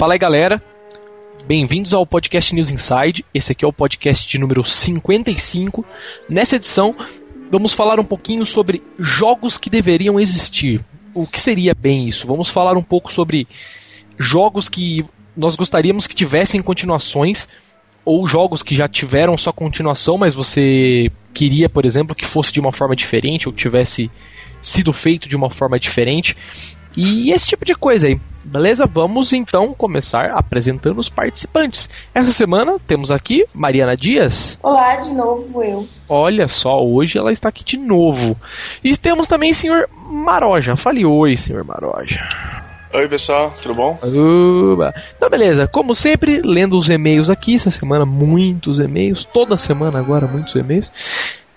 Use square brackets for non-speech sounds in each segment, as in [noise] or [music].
Fala aí, galera. Bem-vindos ao podcast News Inside. Esse aqui é o podcast de número 55. Nessa edição, vamos falar um pouquinho sobre jogos que deveriam existir. O que seria bem isso? Vamos falar um pouco sobre jogos que nós gostaríamos que tivessem continuações ou jogos que já tiveram sua continuação, mas você queria, por exemplo, que fosse de uma forma diferente ou que tivesse sido feito de uma forma diferente. E esse tipo de coisa aí. Beleza? Vamos então começar apresentando os participantes. Essa semana temos aqui Mariana Dias. Olá, de novo eu. Olha só, hoje ela está aqui de novo. E temos também o senhor Maroja. Fale oi, senhor Maroja. Oi, pessoal, tudo bom? Uba. Então, beleza. Como sempre, lendo os e-mails aqui, essa semana muitos e-mails, toda semana agora muitos e-mails.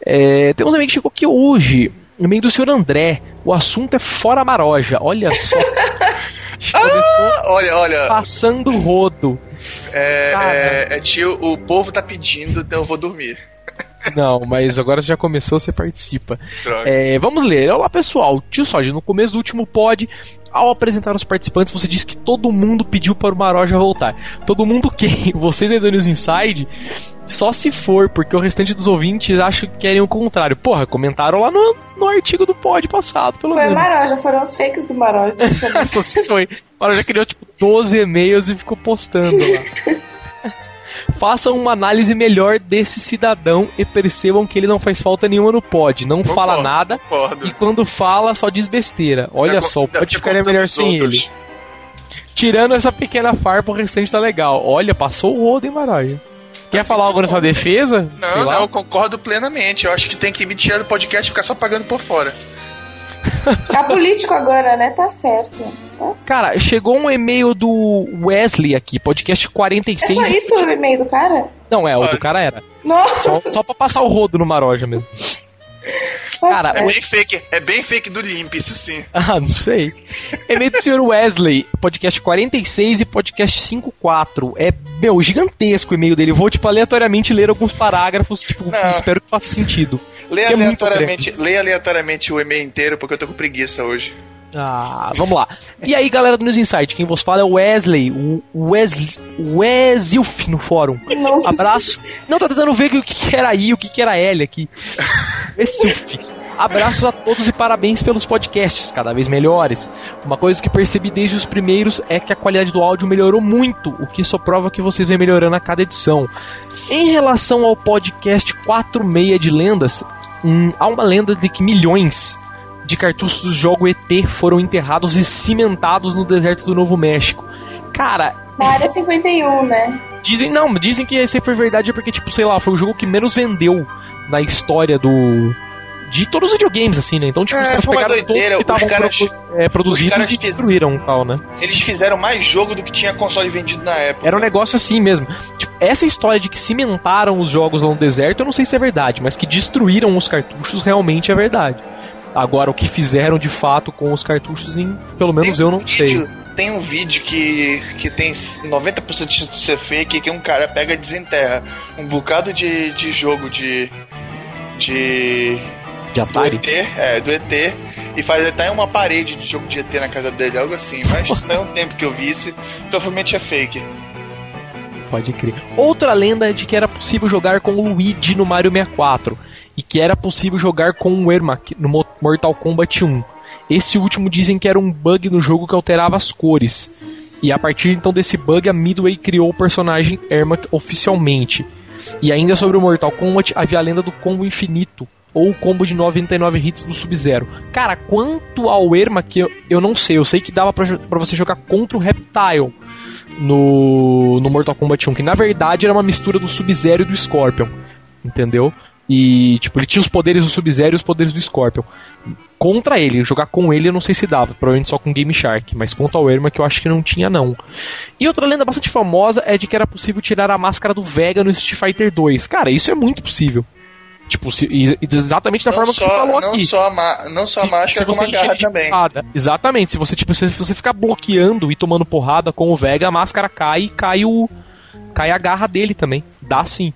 É, temos um amigo que chegou aqui hoje, e-mail do senhor André. O assunto é fora Maroja. Olha só. [laughs] ah, olha, olha. Passando rodo. É, é, é, tio, o povo tá pedindo, então eu vou dormir. Não, mas agora já começou, você participa. É, vamos ler. Olá, pessoal. Tio Soja, no começo do último pod, ao apresentar os participantes, você disse que todo mundo pediu para o Maroja voltar. Todo mundo quem? [laughs] Vocês aí do News Inside? Só se for, porque o restante dos ouvintes acho que querem o contrário. Porra, comentaram lá no, no artigo do pod passado, pelo foi menos. Foi Maroja, foram os fakes do Maroja. [laughs] Só se foi. O Maroja criou tipo 12 e-mails e ficou postando lá. [laughs] façam uma análise melhor desse cidadão e percebam que ele não faz falta nenhuma no pod. Não concordo, fala nada concordo. e quando fala só diz besteira. Olha só, o pod ficaria melhor sem ele. Tirando essa pequena farpa, o restante tá legal. Olha, passou o rodo, hein, Maraia? Quer assim, falar algo na sua defesa? Não, não, eu concordo plenamente. Eu acho que tem que me tirar do podcast e ficar só pagando por fora. Tá político agora, né? Tá certo. tá certo. Cara, chegou um e-mail do Wesley aqui, podcast 46. É só isso o e-mail do cara? Não, é, o do cara era. Nossa. Só, só pra passar o rodo no Maroja mesmo. Cara, é bem fake, é bem fake do Limp, isso sim. [laughs] Ah, não sei. E-mail do senhor Wesley, podcast 46 e podcast 54. É, meu, gigantesco o e-mail dele. Vou, tipo, aleatoriamente ler alguns parágrafos, tipo, não. espero que faça sentido. Lê aleatoriamente, é lê aleatoriamente o e-mail inteiro, porque eu tô com preguiça hoje. Ah, vamos lá. E aí, galera do News Insight, quem vos fala é o Wesley, o Wesley, Wesilf no fórum. Nossa. Abraço. Não, tá tentando ver o que era I, o que era L aqui. Wesilf. Abraços a todos e parabéns pelos podcasts, cada vez melhores. Uma coisa que percebi desde os primeiros é que a qualidade do áudio melhorou muito, o que só prova que vocês vêm melhorando a cada edição. Em relação ao podcast 46 de lendas, hum, há uma lenda de que milhões de cartuchos do jogo ET foram enterrados e cimentados no deserto do Novo México. Cara. Na área 51, né? Dizem, não, dizem que isso foi verdade porque, tipo, sei lá, foi o jogo que menos vendeu na história do. De todos os videogames, assim, né? Então, tipo, é, os caras pegaram doideira, que estavam pro, é, produzidos e destruíram tal, né? Eles fizeram mais jogo do que tinha console vendido na época. Era um negócio assim mesmo. Tipo, essa história de que cimentaram os jogos lá no deserto, eu não sei se é verdade, mas que destruíram os cartuchos realmente é verdade. Agora, o que fizeram de fato com os cartuchos, nem, pelo menos tem eu não vídeo, sei. Tem um vídeo que, que tem 90% de ser fake, que um cara pega e desenterra um bocado de, de jogo de. de. De Atari? Do ET, é, do ET. E faz até uma parede de jogo de ET na casa dele, algo assim. Mas não é um tempo que eu vi isso, provavelmente é fake. Pode crer. Outra lenda é de que era possível jogar com o Luigi no Mario 64 e que era possível jogar com o Ermac no Mortal Kombat 1. Esse último dizem que era um bug no jogo que alterava as cores. E a partir então desse bug, a Midway criou o personagem Ermac oficialmente. E ainda sobre o Mortal Kombat, havia a lenda do combo infinito, ou o combo de 99 hits do Sub-Zero. Cara, quanto ao Ermac, eu, eu não sei. Eu sei que dava pra você jogar contra o Reptile no, no Mortal Kombat 1, que na verdade era uma mistura do Sub-Zero e do Scorpion. Entendeu? E, tipo, ele tinha os poderes do Sub-Zero e os poderes do Scorpion. Contra ele, jogar com ele eu não sei se dava, provavelmente só com Game Shark, mas contra o Erma que eu acho que não tinha não. E outra lenda bastante famosa é de que era possível tirar a máscara do Vega no Street Fighter 2. Cara, isso é muito possível. Tipo, se, exatamente da não forma só, que você falou não aqui. Só a não só se, a máscara, como a garra também. Porrada. Exatamente, se você, tipo, se você ficar bloqueando e tomando porrada com o Vega, a máscara cai e cai o. cai a garra dele também. Dá sim.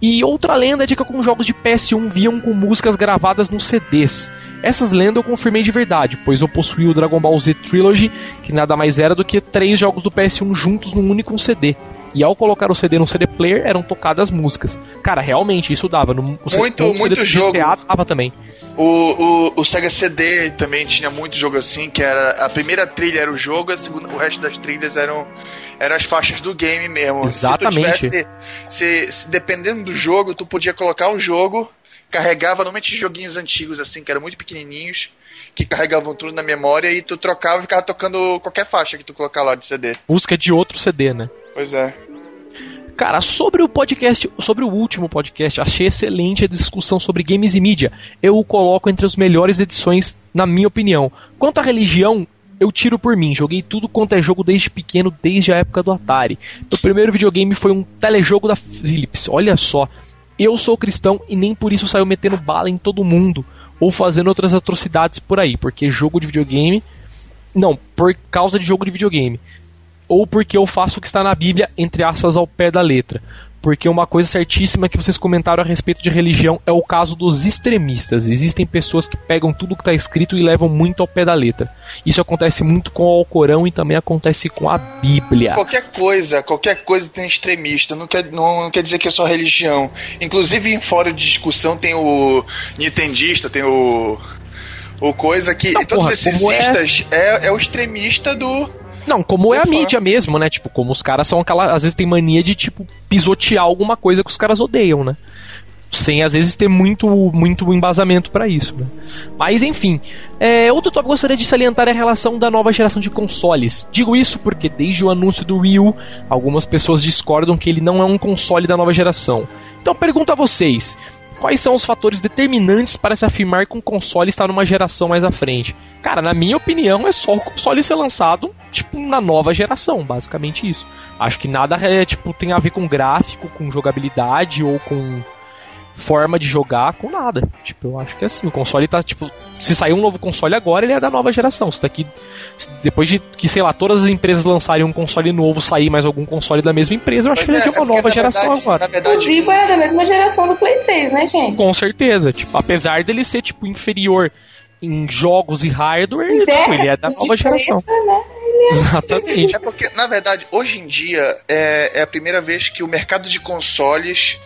E outra lenda é de que alguns jogos de PS1 vinham com músicas gravadas nos CDs. Essas lendas eu confirmei de verdade, pois eu possuí o Dragon Ball Z Trilogy, que nada mais era do que três jogos do PS1 juntos num único CD. E ao colocar o CD no CD player, eram tocadas músicas. Cara, realmente, isso dava. No, o muito, no muito jogo. GTA dava também. O, o, o, Sega CD também tinha muito jogo assim, que era a primeira trilha era o jogo, a segunda, o resto das trilhas eram eram as faixas do game mesmo. Exatamente. Se, tivesse, se, se, dependendo do jogo, tu podia colocar o jogo, carregava normalmente joguinhos antigos assim, que eram muito pequenininhos, que carregavam tudo na memória e tu trocava e ficava tocando qualquer faixa que tu colocar lá de CD. Busca de outro CD, né? Pois é. Cara, sobre o podcast, sobre o último podcast, achei excelente a discussão sobre games e mídia. Eu o coloco entre as melhores edições, na minha opinião. Quanto à religião, eu tiro por mim, joguei tudo quanto é jogo desde pequeno, desde a época do Atari. Meu primeiro videogame foi um telejogo da Philips, olha só. Eu sou cristão e nem por isso saio metendo bala em todo mundo ou fazendo outras atrocidades por aí, porque jogo de videogame. Não, por causa de jogo de videogame. Ou porque eu faço o que está na Bíblia, entre aspas, ao pé da letra porque uma coisa certíssima que vocês comentaram a respeito de religião é o caso dos extremistas. Existem pessoas que pegam tudo que está escrito e levam muito ao pé da letra. Isso acontece muito com o Alcorão e também acontece com a Bíblia. Qualquer coisa, qualquer coisa tem extremista. Não quer, não, não quer dizer que é só religião. Inclusive em fora de discussão tem o nintendista, tem o o coisa que não, todos porra, esses cistas é? é, é o extremista do não, como é a mídia mesmo, né? Tipo, como os caras são aquela. Às vezes tem mania de, tipo, pisotear alguma coisa que os caras odeiam, né? Sem às vezes ter muito, muito embasamento para isso. Né? Mas enfim, é, outro tópico que gostaria de salientar é a relação da nova geração de consoles. Digo isso porque desde o anúncio do Wii U, algumas pessoas discordam que ele não é um console da nova geração. Então pergunto a vocês: quais são os fatores determinantes para se afirmar que um console está numa geração mais à frente? Cara, na minha opinião, é só o console ser lançado, tipo, na nova geração, basicamente isso. Acho que nada é, tipo, tem a ver com gráfico, com jogabilidade ou com forma de jogar com nada. Tipo, eu acho que é assim, o console tá, tipo, se sair um novo console agora, ele é da nova geração. Se daqui, depois de que, sei lá, todas as empresas lançarem um console novo, sair mais algum console da mesma empresa, eu acho que ele é, é de uma é nova geração verdade, agora. Verdade, Inclusive, é da mesma geração do Play 3, né, gente? Com certeza, tipo, apesar dele ser, tipo, inferior em jogos e hardware, tipo, ele é da nova geração. Né? Exatamente. É porque, na verdade, hoje em dia é, é a primeira vez que o mercado de consoles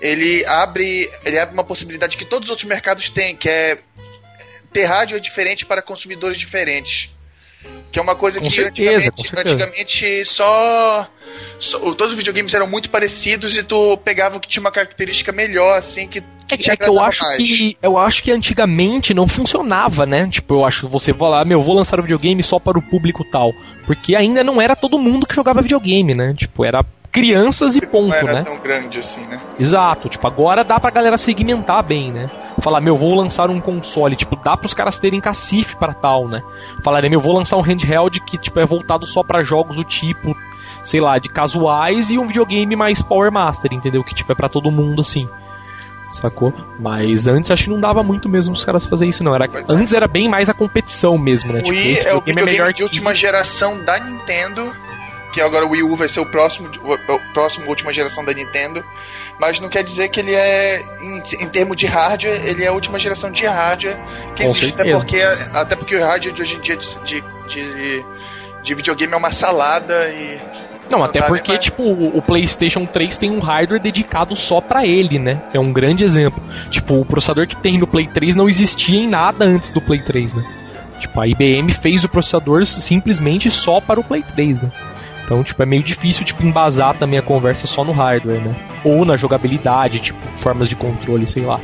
ele abre, ele abre uma possibilidade que todos os outros mercados têm, que é ter rádio diferente para consumidores diferentes. Que é uma coisa com que certeza, antigamente, antigamente só, só, Todos os videogames eram muito parecidos e tu pegava o que tinha uma característica melhor, assim, que. que é, é que eu acho mais. que. Eu acho que antigamente não funcionava, né? Tipo, eu acho que você vai lá, meu, vou lançar o videogame só para o público tal. Porque ainda não era todo mundo que jogava videogame, né? Tipo, era crianças e ponto, não era né? tão grande assim, né? Exato, tipo, agora dá pra galera segmentar bem, né? Falar, meu, vou lançar um console, tipo, dá pros caras terem cacife para tal, né? Falarem, meu, vou lançar um handheld que, tipo, é voltado só para jogos do tipo, sei lá, de casuais e um videogame mais Power Master, entendeu? Que, tipo, é para todo mundo, assim. Sacou? Mas antes acho que não dava muito mesmo os caras fazer isso, não. Era, é. antes era bem mais a competição mesmo, né? O tipo, Wii é o videogame é melhor de que... última geração da Nintendo que agora o Wii U vai ser o próximo, o próximo última geração da Nintendo, mas não quer dizer que ele é, em, em termos de hardware, ele é a última geração de hardware que Com existe, até porque, até porque o hardware de hoje em dia de, de, de videogame é uma salada e não, até porque, tipo, o PlayStation 3 tem um hardware dedicado só para ele, né? É um grande exemplo. Tipo, o processador que tem no Play 3 não existia em nada antes do Play 3, né? Tipo, a IBM fez o processador simplesmente só para o Play 3, né? Então, tipo, é meio difícil, tipo, embasar também a conversa só no hardware, né? Ou na jogabilidade, tipo, formas de controle, sei lá.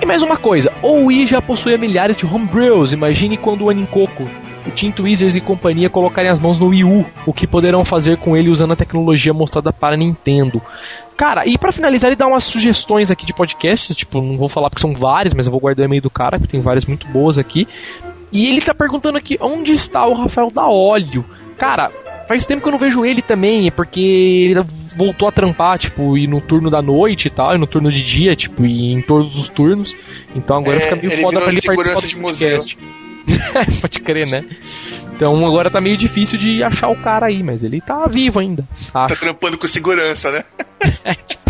E mais uma coisa, o Wii já possui milhares de homebrews, imagine quando o Anincoco, o Team Tweezers e companhia colocarem as mãos no Wii U, o que poderão fazer com ele usando a tecnologia mostrada para a Nintendo. Cara, e para finalizar, ele dá umas sugestões aqui de podcasts, tipo, não vou falar porque são várias, mas eu vou guardar o e-mail do cara, que tem várias muito boas aqui. E ele tá perguntando aqui, onde está o Rafael da Óleo? Cara, Faz tempo que eu não vejo ele também, é porque ele voltou a trampar, tipo, ir no turno da noite e tal, e no turno de dia, tipo, e em todos os turnos. Então agora é, fica meio foda pra ele participar do de podcast. [laughs] Pode crer, né? Então agora tá meio difícil de achar o cara aí, mas ele tá vivo ainda. Acho. Tá trampando com segurança, né? [laughs] é, tipo,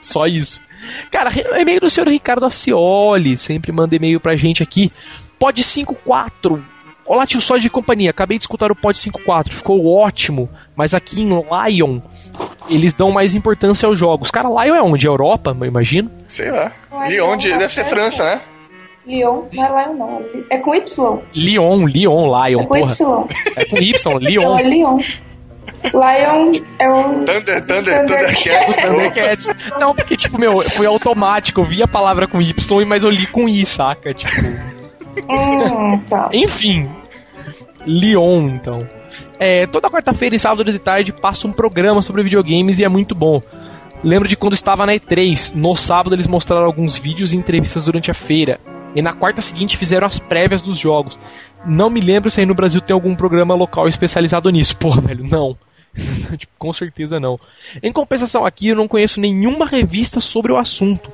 Só isso. Cara, e-mail do senhor Ricardo Acioli, sempre manda e-mail pra gente aqui. Pod 54. Olá, tio Só de companhia. Acabei de escutar o Pod 54, ficou ótimo. Mas aqui em Lyon, eles dão mais importância aos jogos. Cara, Lyon é onde? Europa, eu imagino? Sei lá. Lyon, deve ser França, né? Lyon, não é Lion não. É com Y. Lyon, Lyon, Lion, é com porra. Y. É com Y, [laughs] Lyon. Não, é Lyon. Lion é o. Thunder, Thunder, Thundercats. [laughs] Thundercats. Não, porque, tipo, meu, foi automático. Eu vi a palavra com Y, mas eu li com I, saca? Tipo. Hum, tá. Enfim. Lyon, então. É, toda quarta-feira e sábado de tarde passa um programa sobre videogames e é muito bom. Lembro de quando estava na E3. No sábado eles mostraram alguns vídeos e entrevistas durante a feira. E na quarta seguinte fizeram as prévias dos jogos. Não me lembro se aí no Brasil tem algum programa local especializado nisso. [laughs] Pô, velho, não. [laughs] tipo, com certeza não. Em compensação, aqui eu não conheço nenhuma revista sobre o assunto.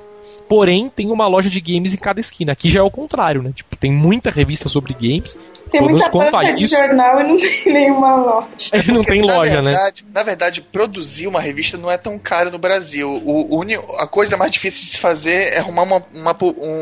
Porém, tem uma loja de games em cada esquina. Aqui já é o contrário, né? Tipo, tem muita revista sobre games. Tem muita banca de jornal e não tem [laughs] nenhuma loja. É, [laughs] não tem loja, na verdade, né? Na verdade, produzir uma revista não é tão caro no Brasil. O, o, a coisa mais difícil de se fazer é arrumar uma, uma,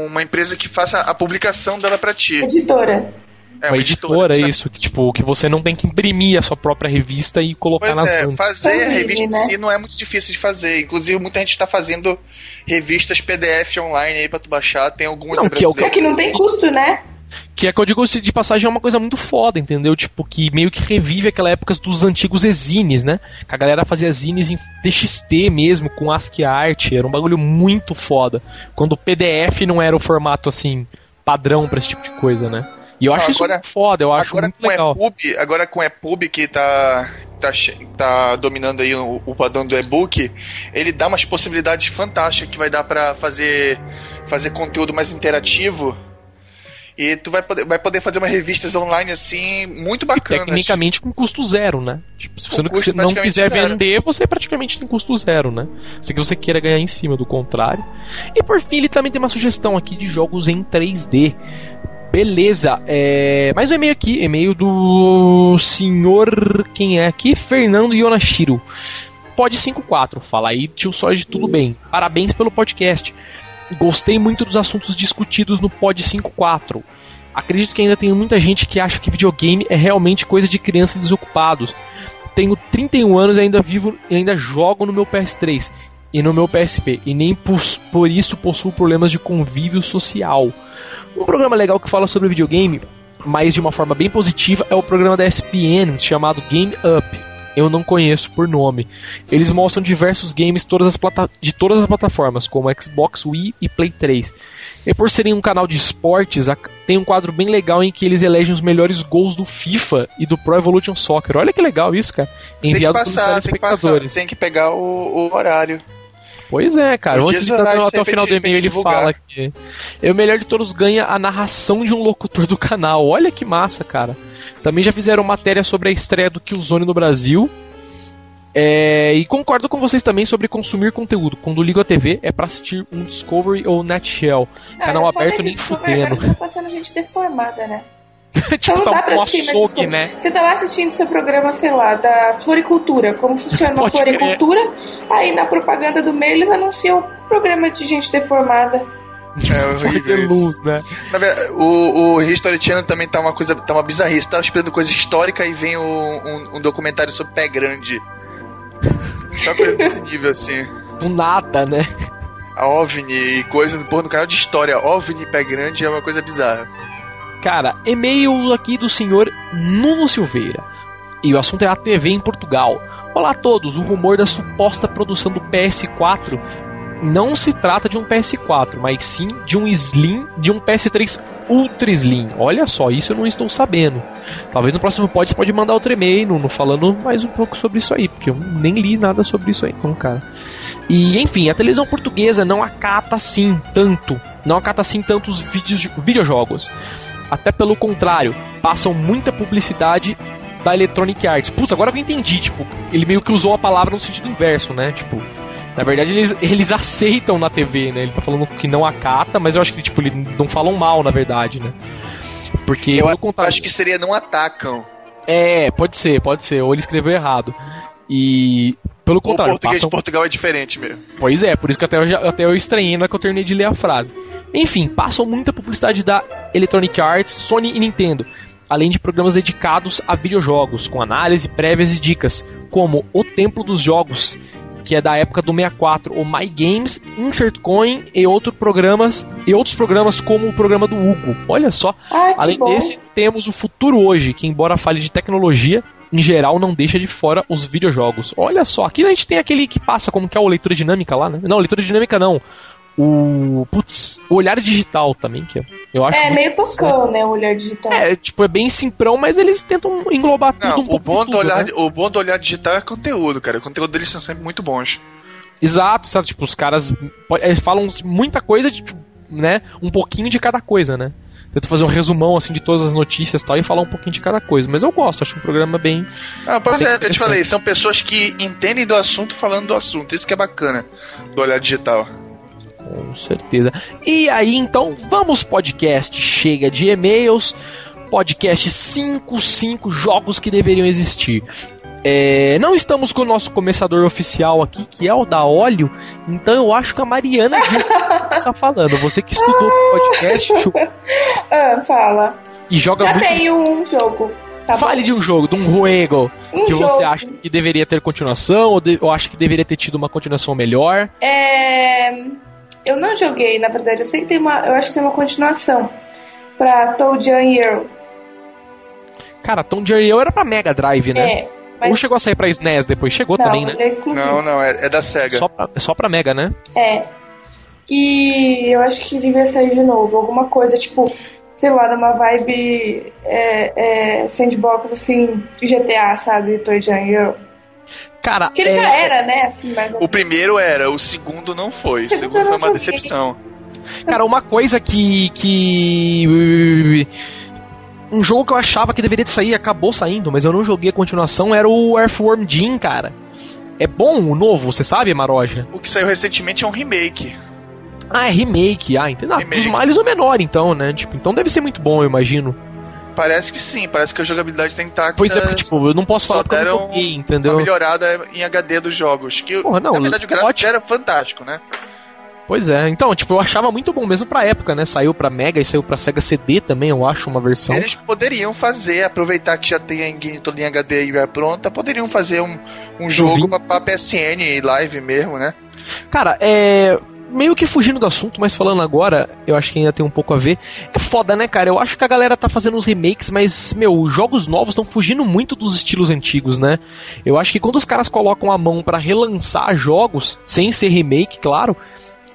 uma empresa que faça a publicação dela pra ti. Editora. É, uma, uma editora, editora isso, que, tipo, que você não tem que imprimir a sua própria revista e colocar pois nas é, fazer a revista né? em si não é muito difícil de fazer. Inclusive, muita gente está fazendo revistas PDF online aí pra tu baixar. Tem algumas não, que é, o que, é que não tem custo, né? Que é que eu digo de passagem é uma coisa muito foda, entendeu? Tipo, que meio que revive aquela época dos antigos exines, né? Que a galera fazia zines em TXT mesmo, com ASCII art, era um bagulho muito foda. Quando o PDF não era o formato assim, padrão para esse tipo de coisa, né? E eu acho agora, isso foda, eu acho muito legal. EPUB, agora com o EPUB que tá, tá, tá dominando aí o, o padrão do e-book, ele dá umas possibilidades fantásticas que vai dar para fazer, fazer conteúdo mais interativo. E tu vai poder, vai poder fazer umas revistas online assim, muito bacana. Tecnicamente com custo zero, né? Tipo, se você não, não quiser zero. vender, você praticamente tem custo zero, né? Se você queira ganhar em cima, do contrário. E por fim, ele também tem uma sugestão aqui de jogos em 3D. Beleza, é... mais um e-mail aqui, e-mail do senhor, quem é aqui? Fernando Yonashiro. Pod 54, fala aí, tio Sorge, tudo bem. Parabéns pelo podcast. Gostei muito dos assuntos discutidos no Pod 54. Acredito que ainda tem muita gente que acha que videogame é realmente coisa de crianças desocupados. Tenho 31 anos e ainda vivo e ainda jogo no meu PS3 e no meu PSP, e nem por, por isso possuo problemas de convívio social. Um programa legal que fala sobre videogame, mas de uma forma bem positiva, é o programa da ESPN chamado Game Up. Eu não conheço por nome. Eles mostram diversos games todas de todas as plataformas, como Xbox, Wii e Play 3. E por serem um canal de esportes, tem um quadro bem legal em que eles elegem os melhores gols do FIFA e do Pro Evolution Soccer. Olha que legal isso, cara. Enviado tem que passar, pelos telespectadores. Tem que, passar, tem que pegar o, o horário. Pois é, cara. Vamos assistir até o final do e-mail ele fala que é o melhor de todos ganha a narração de um locutor do canal. Olha que massa, cara. Também já fizeram matéria sobre a estreia do Killzone no Brasil. É, e concordo com vocês também sobre consumir conteúdo. Quando ligo a TV é para assistir um Discovery ou Nutshell. Ah, canal aberto nem fudendo. Tá passando gente deformada, né? [laughs] tipo, então tá um assistir, açougue, mas, né? Você tá lá assistindo seu programa, sei lá, da floricultura, como funciona uma floricultura, aí na propaganda do meio eles anunciam o programa de gente deformada. É horrível luz, né? O, o History Channel também tá uma coisa, tá uma bizarrice. Tava esperando coisa histórica e vem o, um, um documentário sobre pé grande. Só coisa desse nível, assim. Do nada, né? A OVNI e coisa, porra, no canal de história, OVNI pé grande é uma coisa bizarra. Cara, e-mail aqui do senhor Nuno Silveira. E o assunto é a TV em Portugal. Olá a todos, o rumor da suposta produção do PS4 não se trata de um PS4, mas sim de um Slim, de um PS3 Ultra Slim. Olha só, isso eu não estou sabendo. Talvez no próximo pod pode mandar outro e-mail, no, falando mais um pouco sobre isso aí, porque eu nem li nada sobre isso aí, não, cara. E enfim, a televisão portuguesa não acata assim tanto, não acata assim tantos vídeos, videojogos. Até pelo contrário, passam muita publicidade da Electronic Arts. Putz, agora que eu entendi, tipo, ele meio que usou a palavra no sentido inverso, né? Tipo, na verdade, eles, eles aceitam na TV, né? Ele tá falando que não acata, mas eu acho que, tipo, eles não falam mal, na verdade, né? Porque. Eu acho que seria não atacam. É, pode ser, pode ser. Ou ele escreveu errado. E Pelo contrário. O português passam... de Portugal é diferente mesmo. Pois é, por isso que até eu, até eu estranhei na que eu terminei de ler a frase. Enfim, passam muita publicidade da Electronic Arts, Sony e Nintendo, além de programas dedicados a videojogos, com análise, prévias e dicas, como O Templo dos Jogos, que é da época do 64, o My Games, Insert Coin e outros programas e outros programas como o programa do Hugo. Olha só. Ai, além bom. desse, temos o Futuro Hoje, que embora fale de tecnologia, em geral não deixa de fora os videojogos. Olha só, aqui a gente tem aquele que passa como que é o leitura dinâmica lá, né? Não, leitura dinâmica não o. Putz, o olhar digital também, que eu acho. É meio toscão, né? O olhar digital. É, tipo, é bem simprão, mas eles tentam englobar tudo Não, um pouco. O bom, tudo, do olhar, né? o bom do olhar digital é conteúdo, cara. O conteúdo deles são sempre muito bons. Exato, sabe? Tipo, os caras eles falam muita coisa, de, tipo, né? Um pouquinho de cada coisa, né? Tento fazer um resumão assim de todas as notícias e tal e falar um pouquinho de cada coisa. Mas eu gosto, acho um programa bem. Ah, pois é, eu te falei, são pessoas que entendem do assunto falando do assunto. Isso que é bacana do olhar digital. Com certeza. E aí, então, vamos podcast. Chega de e-mails. Podcast 55 jogos que deveriam existir. É, não estamos com o nosso começador oficial aqui, que é o da óleo, então eu acho que a Mariana está [laughs] falando. Você que estudou podcast. [laughs] ah, fala. E joga Já muito... tenho um jogo. Tá Fale bom. de um jogo, de um juego, Um que jogo. você acha que deveria ter continuação, ou, de, ou acha que deveria ter tido uma continuação melhor. É... Eu não joguei, na verdade. Eu sei que tem uma. Eu acho que tem uma continuação. Pra Toad Jan Earl. Cara, Tom Jerry era pra Mega Drive, né? É. Mas... Ou chegou a sair pra SNES depois? Chegou não, também, né? ele é exclusivo. Não, não, é, é da SEGA. Só pra, só pra Mega, né? É. E eu acho que devia sair de novo. Alguma coisa, tipo, sei lá, numa vibe é, é, sandbox, assim, GTA, sabe? Toy Earl. Cara, Que ele é... já era, né? Assim, O primeiro era, o segundo não foi. O O segundo segundo eu foi uma joguei. decepção. Cara, uma coisa que. que. Um jogo que eu achava que deveria sair acabou saindo, mas eu não joguei a continuação, era o Earthworm Jim, cara. É bom o novo, você sabe, Maroja? O que saiu recentemente é um remake. Ah, é remake. Ah, entendeu? Ah, Remake. Dos males o menor, então, né? Tipo, então deve ser muito bom, eu imagino. Parece que sim, parece que a jogabilidade tá intacta. Pois é, porque, tipo, eu não posso falar porque eu não joguei, Uma entendeu? melhorada em HD dos jogos. Que, Porra, não, na verdade, o gráfico ótimo. era fantástico, né? Pois é, então, tipo, eu achava muito bom mesmo pra época, né? Saiu pra Mega e saiu pra Sega CD também, eu acho, uma versão. Eles poderiam fazer, aproveitar que já tem a engine HD e é pronta, poderiam fazer um, um jogo pra, pra PSN e live mesmo, né? Cara, é. Meio que fugindo do assunto, mas falando agora, eu acho que ainda tem um pouco a ver. É foda, né, cara? Eu acho que a galera tá fazendo uns remakes, mas, meu, os jogos novos estão fugindo muito dos estilos antigos, né? Eu acho que quando os caras colocam a mão pra relançar jogos, sem ser remake, claro,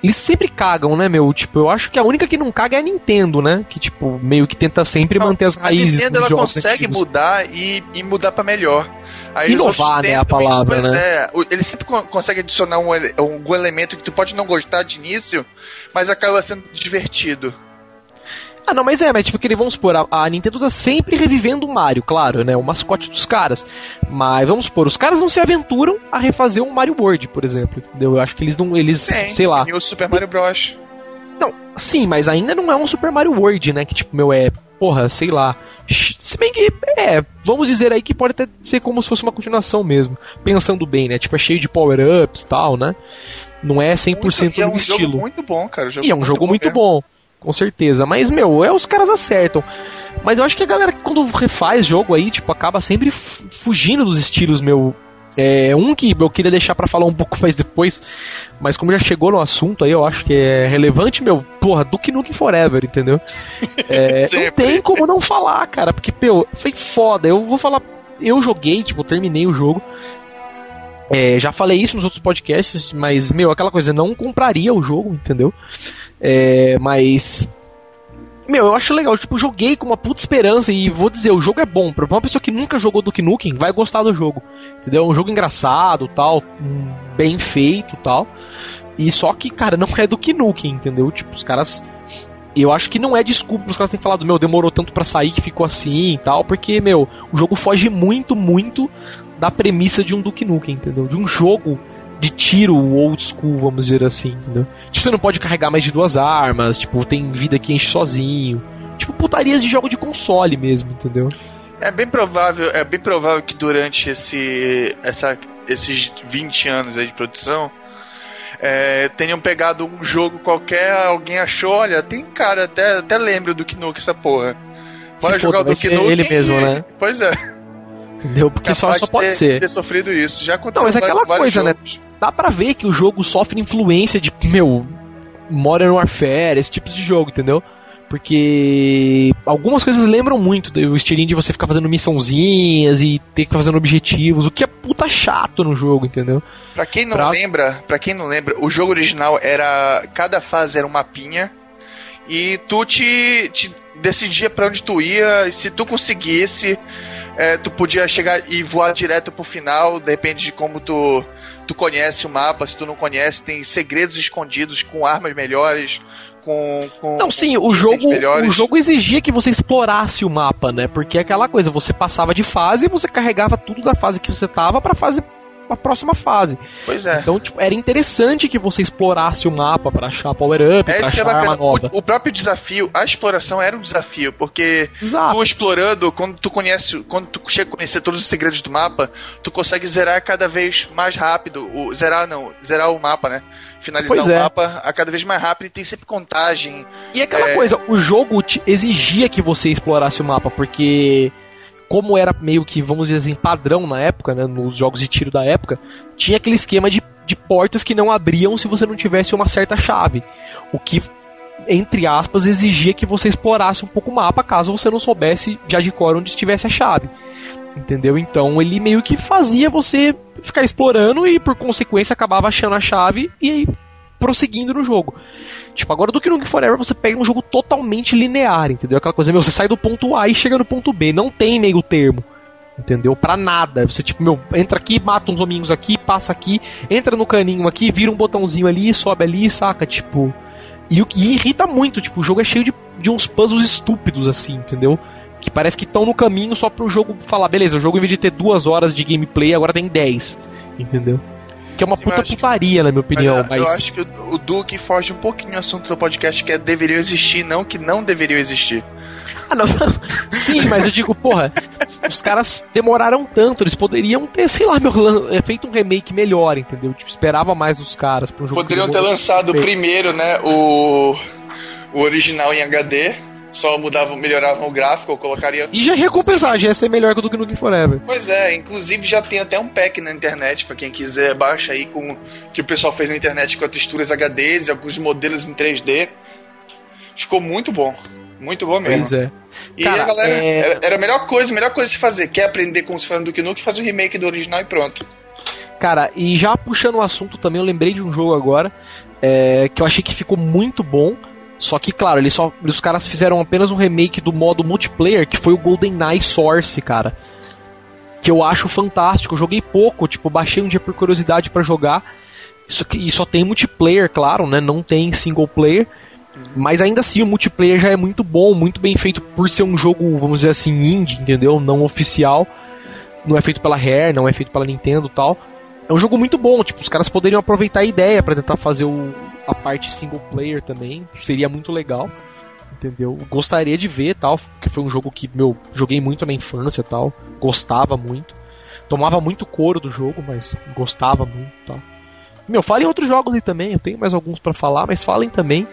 eles sempre cagam, né, meu? Tipo, eu acho que a única que não caga é a Nintendo, né? Que, tipo, meio que tenta sempre manter as A raízes Nintendo dos ela consegue antigos. mudar e, e mudar pra melhor. Aí Inovar, né, a palavra, pois né? é, ele sempre con- consegue adicionar um, algum elemento que tu pode não gostar de início, mas acaba sendo divertido. Ah, não, mas é, mas tipo, que vamos supor, a, a Nintendo tá sempre revivendo o Mario, claro, né? O mascote dos caras. Mas vamos supor, os caras não se aventuram a refazer um Mario World, por exemplo, entendeu? Eu acho que eles não. Eles, Tem, sei lá. E o Super Mario Bros. Não, sim, mas ainda não é um Super Mario World, né? Que tipo, meu, é. Porra, sei lá. Se bem que, é, vamos dizer aí que pode até ser como se fosse uma continuação mesmo. Pensando bem, né? Tipo, é cheio de power-ups e tal, né? Não é 100% Muito- é no um estilo. jogo muito bom, cara. E é um jogo muito bom, com certeza. Mas, meu, é os caras acertam. Mas eu acho que a galera, quando refaz jogo aí, tipo, acaba sempre fugindo dos estilos, meu. É, um que eu queria deixar pra falar um pouco [laughs] mais depois, mas como já chegou no assunto aí, eu acho que é relevante, meu, porra, Duke Nukem Forever, entendeu? É, [laughs] não tem como não falar, cara, porque, meu, foi foda. Eu vou falar, eu joguei, tipo, terminei o jogo. É, já falei isso nos outros podcasts, mas, meu, aquela coisa, não compraria o jogo, entendeu? É, mas. Meu, eu acho legal, tipo, joguei com uma puta esperança e vou dizer, o jogo é bom. Pra uma pessoa que nunca jogou Duke Nukem, vai gostar do jogo. Entendeu? É um jogo engraçado, tal, bem feito, tal. E só que, cara, não é Duke Nukem, entendeu? Tipo, os caras eu acho que não é desculpa os caras terem falado, meu, demorou tanto pra sair que ficou assim e tal, porque, meu, o jogo foge muito, muito da premissa de um Duke Nukem, entendeu? De um jogo de tiro old school, vamos dizer assim, entendeu? Tipo, você não pode carregar mais de duas armas, tipo, tem vida que enche sozinho. Tipo, putarias de jogo de console mesmo, entendeu? É bem provável, é bem provável que durante esse essa esses 20 anos aí de produção, é, tenham pegado um jogo qualquer, alguém achou, olha, tem cara, até, até lembro do Knuck essa porra. Bora jogar o do Knuck. ele mesmo, né? Pois é. Entendeu? Porque só, só pode ter, ser. ter sofrido isso. Já aconteceu Não, mas é aquela coisa, né? jogos. né? Dá pra ver que o jogo sofre influência de, meu, Modern Warfare, esse tipo de jogo, entendeu? Porque algumas coisas lembram muito do estilinho de você ficar fazendo missãozinhas e ter que ficar fazendo objetivos, o que é puta chato no jogo, entendeu? Pra quem não pra... lembra, para quem não lembra, o jogo original era cada fase era um mapinha e tu te, te decidia para onde tu ia, e se tu conseguisse, é, tu podia chegar e voar direto pro final, depende de como tu tu conhece o mapa, se tu não conhece, tem segredos escondidos com armas melhores, com, com Não, sim, o jogo, o jogo exigia que você explorasse o mapa, né? Porque é aquela coisa, você passava de fase e você carregava tudo da fase que você tava pra fase a próxima fase. Pois é. Então, tipo, era interessante que você explorasse o mapa para achar power-up, é pra achar é arma nova. O, o, próprio desafio, a exploração era um desafio, porque Exato. tu explorando, quando tu conhece, quando tu chega a conhecer todos os segredos do mapa, tu consegue zerar cada vez mais rápido, o, zerar não, zerar o mapa, né? Finalizar pois o é. mapa a cada vez mais rápido e tem sempre contagem. E aquela é... coisa, o jogo exigia que você explorasse o mapa, porque como era meio que, vamos dizer assim, padrão na época, né, nos jogos de tiro da época, tinha aquele esquema de, de portas que não abriam se você não tivesse uma certa chave. O que, entre aspas, exigia que você explorasse um pouco o mapa caso você não soubesse já de cor onde estivesse a chave. Entendeu? Então ele meio que fazia você ficar explorando e por consequência acabava achando a chave e aí prosseguindo no jogo. Tipo, agora do que no Forever você pega um jogo totalmente linear, entendeu? Aquela coisa, meu, você sai do ponto A e chega no ponto B, não tem meio termo. Entendeu? Pra nada. Você, tipo, meu, entra aqui, mata uns hominhos aqui, passa aqui, entra no caninho aqui, vira um botãozinho ali, sobe ali, saca? Tipo. E, e irrita muito, tipo, o jogo é cheio de, de uns puzzles estúpidos, assim, entendeu? Que parece que estão no caminho só pro jogo falar, beleza, o jogo em vez de ter duas horas de gameplay, agora tem 10. Entendeu? Que é uma Sim, puta putaria, que... na minha opinião. Mas, mas, Eu acho que o, Duke foge um pouquinho do assunto do podcast que é deveria existir, não que não deveria existir. Ah, não. Sim, mas eu digo, porra, os caras demoraram tanto, eles poderiam ter, sei lá, meu, é, feito um remake melhor, entendeu? Tipo, esperava mais dos caras pra um jogo. Poderiam ter lançado primeiro, né, o, o original em HD só mudavam, melhoravam o gráfico, eu colocaria. E já recompensar, já ia ser melhor do que no Game Forever. Pois é, inclusive já tem até um pack na internet, para quem quiser, baixa aí com que o pessoal fez na internet com texturas HDs e alguns modelos em 3D. Ficou muito bom. Muito bom mesmo. Pois é. E Cara, a galera. É... Era, era, a melhor coisa, a melhor coisa de se fazer. Quer aprender como se faz Duke Nukem, faz o remake do original e pronto. Cara, e já puxando o assunto também, eu lembrei de um jogo agora é, que eu achei que ficou muito bom só que, claro, eles só, os caras fizeram apenas um remake do modo multiplayer, que foi o GoldenEye Source, cara. Que eu acho fantástico. Eu joguei pouco, tipo, baixei um dia por curiosidade para jogar. Isso, e só tem multiplayer, claro, né? Não tem single player. Mas ainda assim, o multiplayer já é muito bom, muito bem feito por ser um jogo, vamos dizer assim, indie, entendeu? Não oficial. Não é feito pela Rare, não é feito pela Nintendo tal. É um jogo muito bom, tipo, os caras poderiam aproveitar a ideia para tentar fazer o, a parte single player também, seria muito legal. Entendeu? Gostaria de ver tal, que foi um jogo que, meu, joguei muito na infância tal, gostava muito. Tomava muito couro do jogo, mas gostava muito tal. Meu, falem outros jogos aí também, eu tenho mais alguns para falar, mas falem também.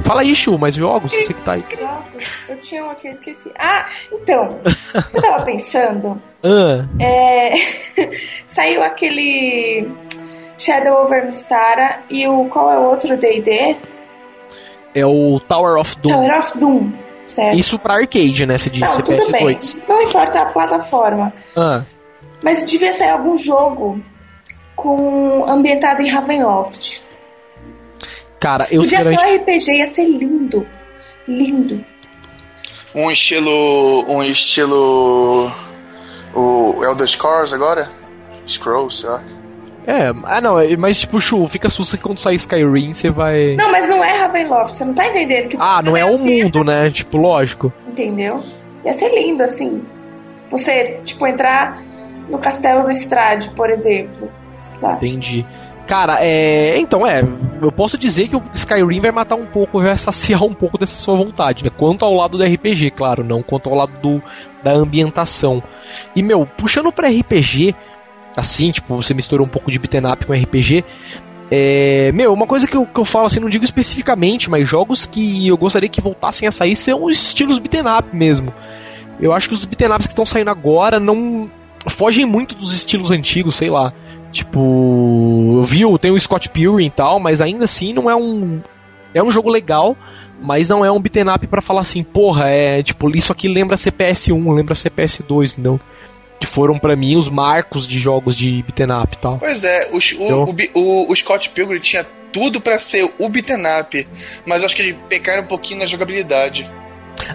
Fala aí, Chu, mais jogos, você que tá aí. Jogos? Eu tinha um aqui, eu esqueci. Ah, então, eu tava pensando. [laughs] Ah. É... [laughs] Saiu aquele Shadow over Mistara e o qual é o outro D&D? É o Tower of Doom. Tower of Doom, certo. Isso pra arcade, né, você disse, Não, tudo Bem. Não importa a plataforma. Ah. Mas devia sair algum jogo com ambientado em Ravenloft. Cara, eu Podia ser um RPG, ia ser lindo. Lindo. Um estilo. Um estilo. O Elder Scrolls agora? Scrolls, sei lá. É, ah não, é, mas tipo, Chu, fica susto que quando sair Skyrim você vai. Não, mas não é Ravenloft, você não tá entendendo que Ah, não é o mundo, né? Tipo, lógico. Entendeu? Ia ser lindo, assim. Você, tipo, entrar no castelo do Strade, por exemplo. Tá. Entendi. Cara, é. Então, é. Eu posso dizer que o Skyrim vai matar um pouco, vai saciar um pouco dessa sua vontade, né? Quanto ao lado do RPG, claro, não quanto ao lado do, da ambientação. E, meu, puxando pra RPG, assim, tipo, você misturou um pouco de beat'em up com RPG. É, meu, uma coisa que eu, que eu falo assim, não digo especificamente, mas jogos que eu gostaria que voltassem a sair são os estilos beat'em up mesmo. Eu acho que os beat'em ups que estão saindo agora não fogem muito dos estilos antigos, sei lá. Tipo, viu, tem o Scott Pilgrim e tal, mas ainda assim não é um é um jogo legal, mas não é um beat'em up para falar assim, porra, é tipo, isso aqui lembra CPS1, lembra CPS2, não que foram para mim os marcos de jogos de beat'em up e tal. Pois é, o, então, o, o, o, Scott Pilgrim tinha tudo para ser o beat'em up, mas acho que ele pecaram um pouquinho na jogabilidade.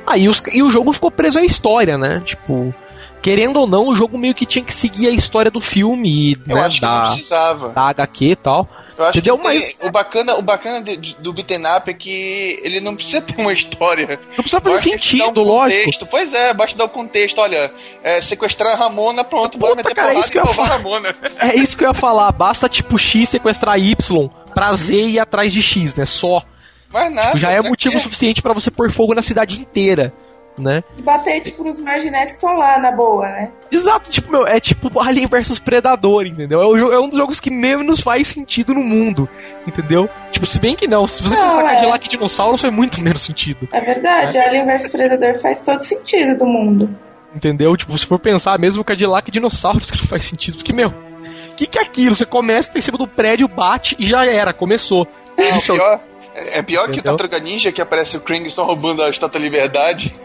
Ah, e, os, e o jogo ficou preso à história, né? Tipo, querendo ou não, o jogo meio que tinha que seguir a história do filme, Eu né, acho da, que não precisava. da HQ e tal. Eu acho Entendeu? que Mas... o bacana, o bacana de, de, do beat'em up é que ele não precisa ter uma história. Não precisa fazer sentido, um lógico. Pois é, basta dar o um contexto. Olha, é, sequestrar a Ramona, pronto, bora meter cara, é isso que eu salvar a Ramona. É isso que eu ia falar. Basta, tipo, X sequestrar Y pra Z ir atrás de X, né? Só. Mas nada. Tipo, já é motivo suficiente para você pôr fogo na cidade inteira né? E bater, tipo, nos marginais que estão lá, na boa, né? Exato, tipo, meu, é tipo Alien versus Predador, entendeu? É, o, é, um dos jogos que menos faz sentido no mundo, entendeu? Tipo, se bem que não, se você não, pensar é. Cadillac Dinossauro, faz muito menos sentido. É verdade, né? Alien versus Predador faz todo sentido do mundo. Entendeu? Tipo, se for pensar, mesmo Cadillac Dinossauros [laughs] que não faz sentido, porque, meu, o que, que é aquilo? Você começa, tá em cima do prédio, bate e já era, começou. É, Isso, pior, é pior que o Tartaruga Ninja, que aparece o Krang só roubando a Estátua da Liberdade.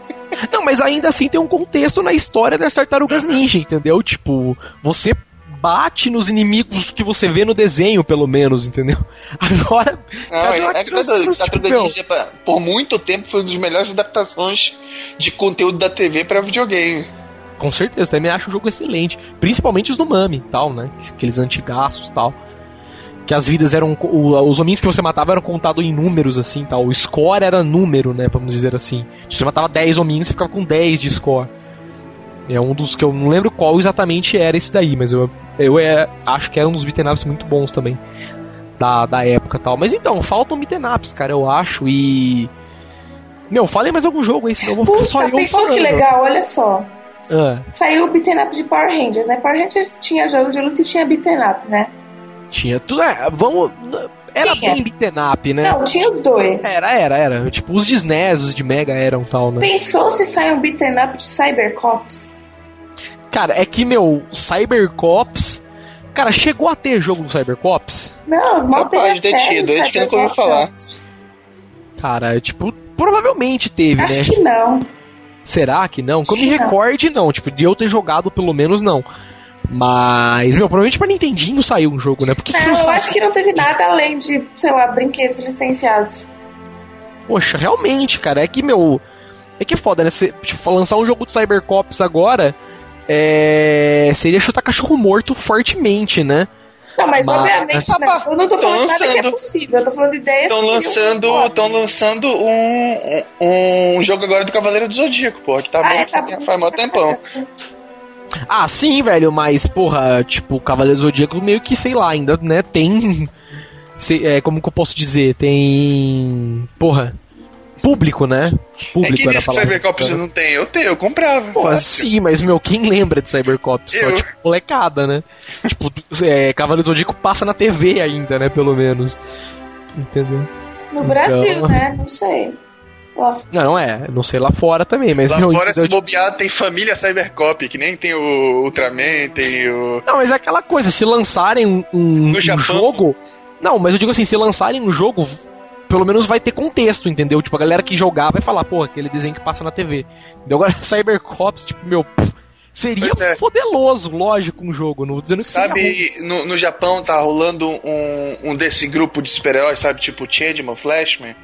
Não, mas ainda assim tem um contexto na história das tartarugas ninja, entendeu? Tipo, você bate nos inimigos que você vê no desenho, pelo menos, entendeu? [laughs] Agora. Não, é, é que Tartaruga tipo, Ninja, por muito tempo, foi uma das melhores adaptações de conteúdo da TV para videogame. Com certeza, também acho o jogo excelente. Principalmente os do Mami e tal, né? Aqueles antigaços e tal que as vidas eram. O, os homens que você matava eram contados em números, assim, tal. O score era número, né? Vamos dizer assim. Se você matava 10 homens, você ficava com 10 de score. É um dos que eu não lembro qual exatamente era esse daí, mas eu, eu é, acho que era um dos beat'em muito bons também. Da, da época tal. Mas então, faltam beat'em cara, eu acho. E. Meu, falei mais algum jogo aí, senão eu vou ficar só eu falando. que legal, olha só. Ah. Saiu o beat'em de Power Rangers, né? Power Rangers tinha jogo de luta e tinha beat'em up, né? Tinha tudo. É, vamos. Era tinha. bem beaten up, né? Não, tinha os dois. Era, era, era. Tipo, os de SNES, os de Mega eram tal, né? Pensou se sai um beaten up de Cybercops? Cara, é que, meu, Cybercops. Cara, chegou a ter jogo do Cybercops? Não, mal teve a série tido, acho que nunca ouvi falar. Cara, é, tipo, provavelmente teve, acho né? Acho que não. Será que não? Que eu me recorde, não. Tipo, de eu ter jogado, pelo menos, não. Mas, meu, provavelmente pra Nintendinho saiu um jogo, né? Porque não, que não eu acho que não teve nada além de, sei lá, brinquedos licenciados. Poxa, realmente, cara, é que, meu. É que é foda, né? Você, tipo, lançar um jogo de Cybercops agora é, seria chutar cachorro morto fortemente, né? Não, mas, mas obviamente, né? eu não tô falando lançando, nada que é possível, eu tô falando de ideias Estão lançando, estão lançando um, um, um jogo agora do Cavaleiro do Zodíaco, pô, que tá ah, bom, é, tá faz mó tempão. [laughs] Ah, sim, velho, mas, porra, tipo, Cavaleiro Zodíaco meio que, sei lá, ainda, né, tem. [laughs] Sei, é, como que eu posso dizer? Tem. Porra. Público, né? Público é que era Cybercops não tem. Eu tenho, eu comprava. Pô, sim, mas, meu, quem lembra de Cybercops? Só, tipo, molecada, né? tipo, é, Cavaleiro Zodíaco passa na TV ainda, né, pelo menos. Entendeu? No então... Brasil, né? Não sei. Não, não é. Não sei lá fora também, mas... Lá meu, fora, se bobear, tem família Cybercop, que nem tem o Ultraman, tem o... Não, mas é aquela coisa, se lançarem um, um, um jogo... Não, mas eu digo assim, se lançarem um jogo, pelo menos vai ter contexto, entendeu? Tipo, a galera que jogar vai falar, pô, aquele desenho que passa na TV. Entendeu? Agora, [laughs] Cybercops, tipo, meu... Seria é. fodeloso, lógico, um jogo, não dizendo que Sabe, no, no Japão tá rolando um, um desse grupo de super-heróis, sabe? Tipo Changeman, Flashman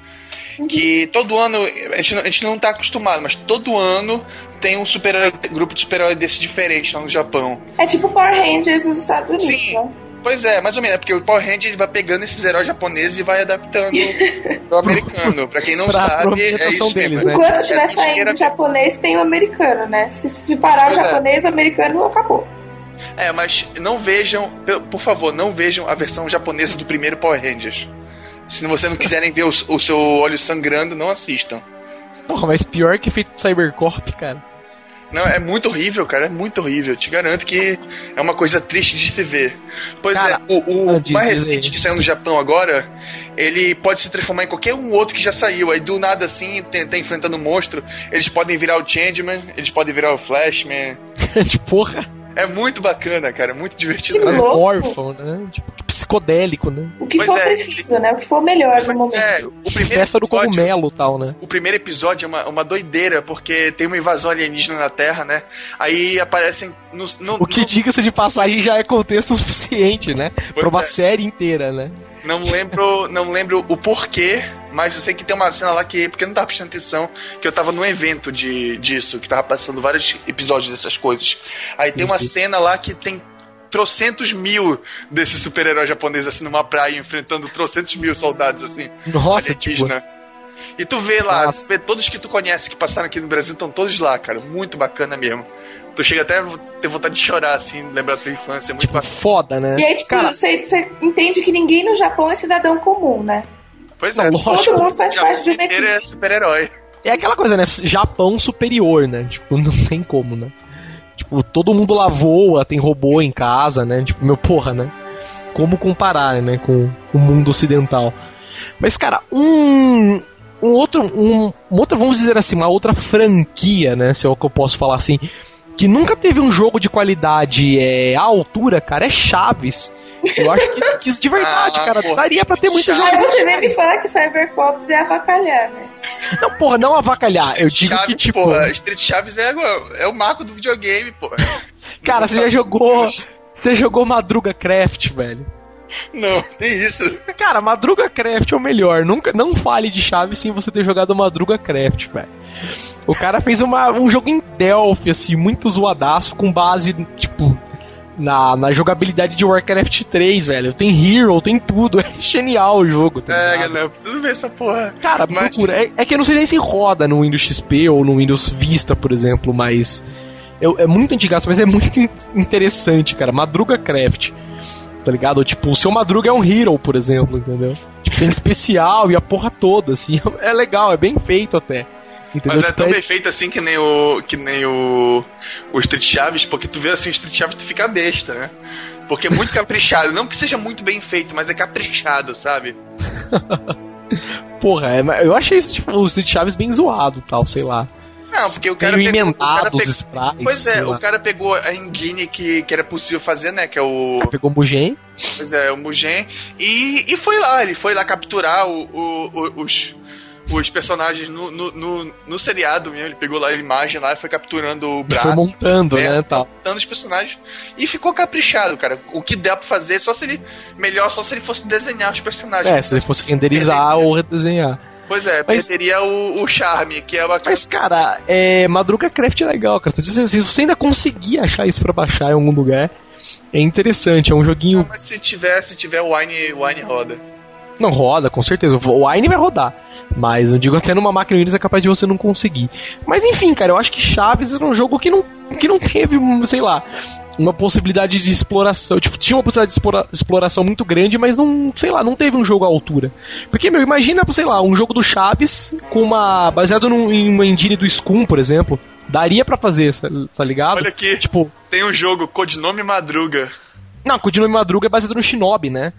que todo ano, a gente, a gente não tá acostumado, mas todo ano tem um super grupo de super-herói desse diferente lá no Japão. É tipo Power Rangers nos Estados Unidos, Sim. né? Pois é, mais ou menos, é porque o Power Ranger vai pegando esses heróis japoneses e vai adaptando [laughs] pro americano. Pra quem não pra sabe, é isso deles, né? Enquanto estiver é saindo o japonês, tem o americano, né? Se, se parar pois o é. japonês, é. o americano acabou. É, mas não vejam, por favor, não vejam a versão japonesa do primeiro Power Rangers. Se você não quiserem ver o, o seu olho sangrando, não assistam. Porra, mas pior que feito de Cybercorp, cara. Não, é muito horrível, cara. É muito horrível. Te garanto que é uma coisa triste de se ver. Pois Cara, é, o, o mais recente que saiu no Japão agora, ele pode se transformar em qualquer um outro que já saiu. Aí do nada assim, tá enfrentando um monstro. Eles podem virar o Changeman, eles podem virar o Flashman. [laughs] de porra. É muito bacana, cara. Muito divertido. Que Mas louco. órfão, né? Tipo, que psicodélico, né? O que Pois for é. preciso, né? O que for melhor no Pois momento. é, o primeiro Festa do cogumelo e tal, né? O primeiro episódio é uma, uma doideira, porque tem uma invasão alienígena na Terra, né? Aí aparecem. No, no- O que, no- diga-se de passagem, já é contexto suficiente, né? pra uma é. série inteira, né? Não lembro, não lembro o porquê, mas eu sei que tem uma cena lá que. Porque eu não tava prestando atenção, que eu tava num evento de, disso, que tava passando vários episódios dessas coisas. Aí tem uma cena lá que tem trocentos mil desses super-heróis japoneses assim numa praia, enfrentando trocentos mil soldados assim. Nossa, tipo. E tu vê lá, tu vê todos que tu conhece que passaram aqui no Brasil, estão todos lá, cara. Muito bacana mesmo. Tu chega até a ter vontade de chorar, assim, lembrar da tua infância. É muito tipo, bacana. foda, né? E aí, tipo, Cara, você você entende que ninguém no Japão é cidadão comum, né? Pois não, é, lógico. Todo mundo faz parte de uma é equipe. super-herói. é aquela coisa, né? Japão superior, né? Tipo, [laughs] não tem como, né? Tipo, todo mundo lá voa, tem robô em casa, né? Tipo, meu porra, né? Como comparar, né, com o mundo ocidental. Mas, cara, um. Um outro. Um, uma outra, vamos dizer assim, uma outra franquia, né? Se é o que eu posso falar assim. Que nunca teve um jogo de qualidade é, à altura, cara, é Chaves. Eu acho que, que isso de verdade, Ah, cara. porra, daria pra ter muito Chaves. jogo. Aí você vem me falar que Cybercops é avacalhar, né? Não, porra, não avacalhar. Eu digo Chaves, que, tipo. porra, Street Chaves é, é o marco do videogame, porra. Cara, você já jogou. Você jogou Madruga Craft, velho. Não, [laughs] tem isso. Cara, Madruga Craft é o melhor. Nunca, não fale de Chaves sem você ter jogado Madruga Craft, velho. O cara fez uma, um jogo em Delphi, assim, muito zoadaço, com base, tipo, na, na jogabilidade de Warcraft 3, velho. Tem Hero, tem tudo. [laughs] É genial o jogo. Tá É, ligado? galera, eu preciso ver essa porra. Cara, Mas- procura. É, é que eu não sei nem se roda no Windows XP ou no Windows Vista, por exemplo, mas. eu- é muito antigaço, mas é muito in- interessante, cara. Madruga Craft. Tá ligado? Tipo, o seu Madruga é um Hero, por exemplo, entendeu? Tipo, tem especial e a porra toda, assim. [laughs] É legal, é bem feito até. Entendeu? Mas é Tipo, tão bem feito assim que nem o. que nem o. o Street Chaves, porque tu vê assim o Street Chaves tu fica besta, né? Porque é muito [laughs] caprichado. Não que seja muito bem feito, mas é caprichado, sabe? [laughs] Porra, é, eu achei isso, tipo, o Street Chaves bem zoado tal, sei lá. Não, porque o cara pegou, o cara pegou- sprites. Pois é, o lá. cara pegou a engine que, que era possível fazer, né? Que é o. Pegou o Mugen. Pois é, o Mugen. E, e foi lá, ele foi lá capturar o, o- os, os personagens no, no, no, no seriado mesmo. Ele pegou lá a imagem lá e foi capturando o braço. foi montando, É, né, tal. montando os personagens. E ficou caprichado, cara. O que der pra fazer, só se ele. Melhor só se ele fosse desenhar os personagens. É, se ele fosse renderizar ou redesenhar. Pois é, Mas- perderia o, o charme, que é uma Mas, cara, é, Madruga Craft é legal, cara. Tô dizendo assim, se você ainda conseguir achar isso pra baixar em algum lugar, é interessante. É um joguinho. Mas se tiver, se tiver o Wine, Wine roda. Não roda, com certeza. O Wine vai rodar. Mas eu digo até numa máquina Windows é capaz de você não conseguir. Mas enfim, cara, eu acho que Chaves era um jogo que não, que não teve, sei lá, uma possibilidade de exploração. Tipo, tinha uma possibilidade de explora- exploração muito grande, mas não, sei lá, não teve um jogo à altura. Porque, meu, imagina, sei lá, um jogo do Chaves com uma. baseado num, em uma engine do Scum, por exemplo. Daria pra fazer, tá- ligado? Olha aqui, Tipo, tem um jogo, Codinome Madruga. não, Codinome Madruga é baseado no Shinobi, né?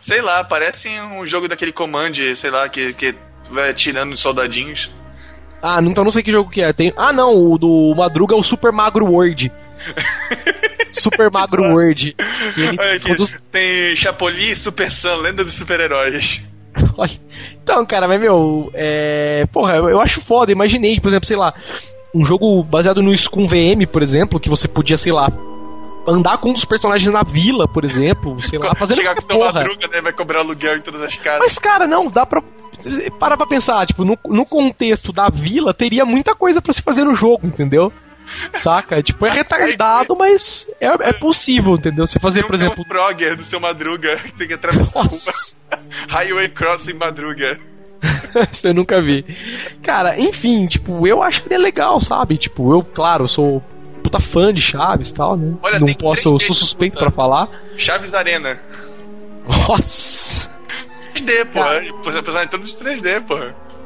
Sei lá, parece um jogo daquele Command, sei lá, que, que vai tirando os soldadinhos. Ah, então não sei que jogo que é. Tem... Ah, não, o do Madruga é o Super Magro World. [laughs] Super Magro World. Ele Olha produz- tem Chapolin e Super Sam, lenda dos super-heróis. [laughs] Então, cara, mas meu, é. Porra, eu eu acho foda. Imaginei, por exemplo, sei lá, um jogo baseado no Scum VM, por exemplo, que você podia, sei lá, andar com um dos personagens na vila, por exemplo, [laughs] sei lá, fazendo Chegar com seu porra. Madruga, né? Vai cobrar aluguel em todas as casas. Mas, cara, não, dá pra. Para pra pensar, tipo, no, no contexto da vila, teria muita coisa pra se fazer no jogo, entendeu? Saca? Tipo, é [laughs] retardado, mas é, é possível, entendeu? Você fazer, por exemplo. um Frogger do seu Madruga, que tem que atravessar. [laughs] Highway Crossing Madruga. isso eu nunca vi. Cara, enfim, tipo, eu acho que ele é legal, sabe? Tipo, eu, claro, sou puta fã de Chaves e tal, né? Olha, Não posso, eu sou suspeito puta. pra falar. Chaves Arena. Nossa! 3D, pô. Personagem todos 3D, pô.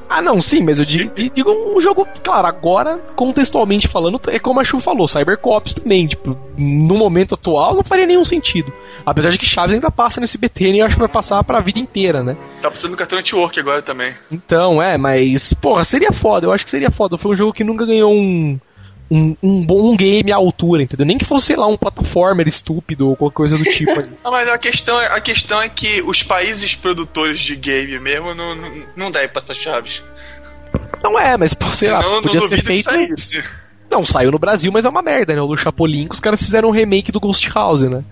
Ah, não, sim, mas eu digo, digo, um jogo, claro, agora, contextualmente falando, é como a Chu falou, Cybercops também, tipo, no momento atual não faria nenhum sentido. Apesar de que Chaves ainda passa nesse BT e eu acho que vai passar pra vida inteira, né? Tá precisando do Cartoon Network agora também. Então, é, mas, porra, seria foda, eu acho que seria foda. Foi um jogo que nunca ganhou um um, um bom game à altura, entendeu? Nem que fosse, sei lá, um plataformer estúpido ou qualquer coisa do tipo. não, [laughs] mas a questão, é, a questão é que os países produtores de game mesmo não, não, não devem passar chaves. Não é, mas, pô, sei Senão, lá, podia ser feito... Não, saiu no Brasil, mas é uma merda, né? O do Chapolin, os caras fizeram um remake do Ghost House, né?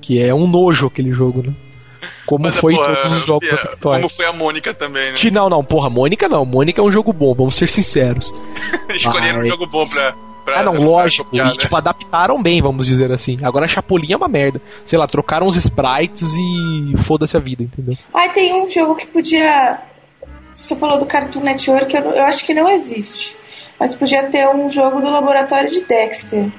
Que é um nojo aquele jogo, né? Como mas, foi porra, todos os jogos é, da Tectoy. Como foi a Mônica também, né? Não, não, porra, Mônica não. Mônica é um jogo bom, vamos ser sinceros. [laughs] Escolheram um jogo bom pra, Pra, ah, não, lógico. Copiar, e, né? tipo, adaptaram bem, vamos dizer assim. Agora a Chapolin é uma merda. Sei lá, trocaram os sprites e foda-se a vida, entendeu? Ah, tem um jogo que podia. Você falou do Cartoon Network, eu, eu acho que não existe. Mas podia ter um jogo do laboratório de Dexter.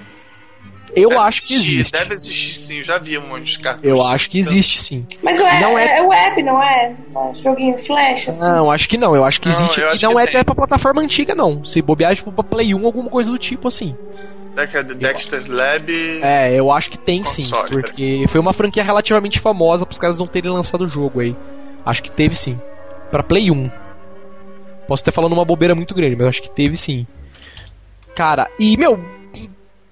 Eu deve acho que existe. Deve existir sim, eu já vi um monte de cartões. Eu acho que existe sim. Mas é, não é... é web, não é? é joguinho flash, assim. Não, acho que não. Eu acho que não, existe. E não é até pra plataforma antiga, não. Se bobear, tipo, pra Play 1, alguma coisa do tipo assim. Dexter's Lab. É, eu acho que tem console, sim. Porque foi uma franquia relativamente famosa pros caras não terem lançado o jogo aí. Acho que teve sim. Pra Play 1. Posso estar falando uma bobeira muito grande, mas acho que teve sim. Cara, e meu,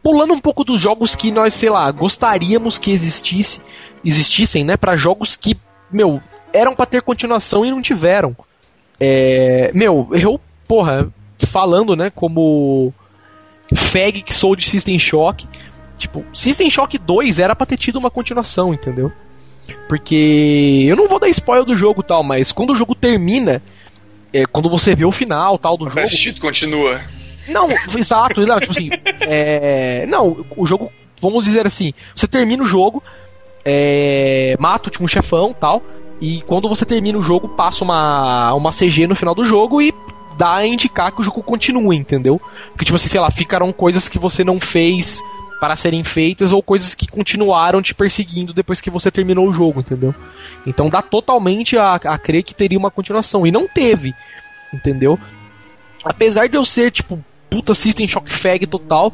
pulando um pouco dos jogos que nós, sei lá, gostaríamos que existisse, existissem, né, para jogos que, meu, eram para ter continuação e não tiveram. É, meu, eu, porra, falando, né, como fag que sou de System Shock, tipo, System Shock 2 era pra ter tido uma continuação, entendeu? Porque eu não vou dar spoiler do jogo tal, mas quando o jogo termina, é, quando você vê o final tal do o jogo. O continua. Não, exato, não, tipo assim. É, não, o jogo, vamos dizer assim, você termina o jogo, é, mata o último chefão tal, e quando você termina o jogo, passa uma, uma CG no final do jogo e dá a indicar que o jogo continua, entendeu? Porque, tipo assim, sei lá, ficaram coisas que você não fez para serem feitas ou coisas que continuaram te perseguindo depois que você terminou o jogo, entendeu? Então dá totalmente a, a crer que teria uma continuação. E não teve, entendeu? Apesar de eu ser, tipo, puta System Shock Fag total.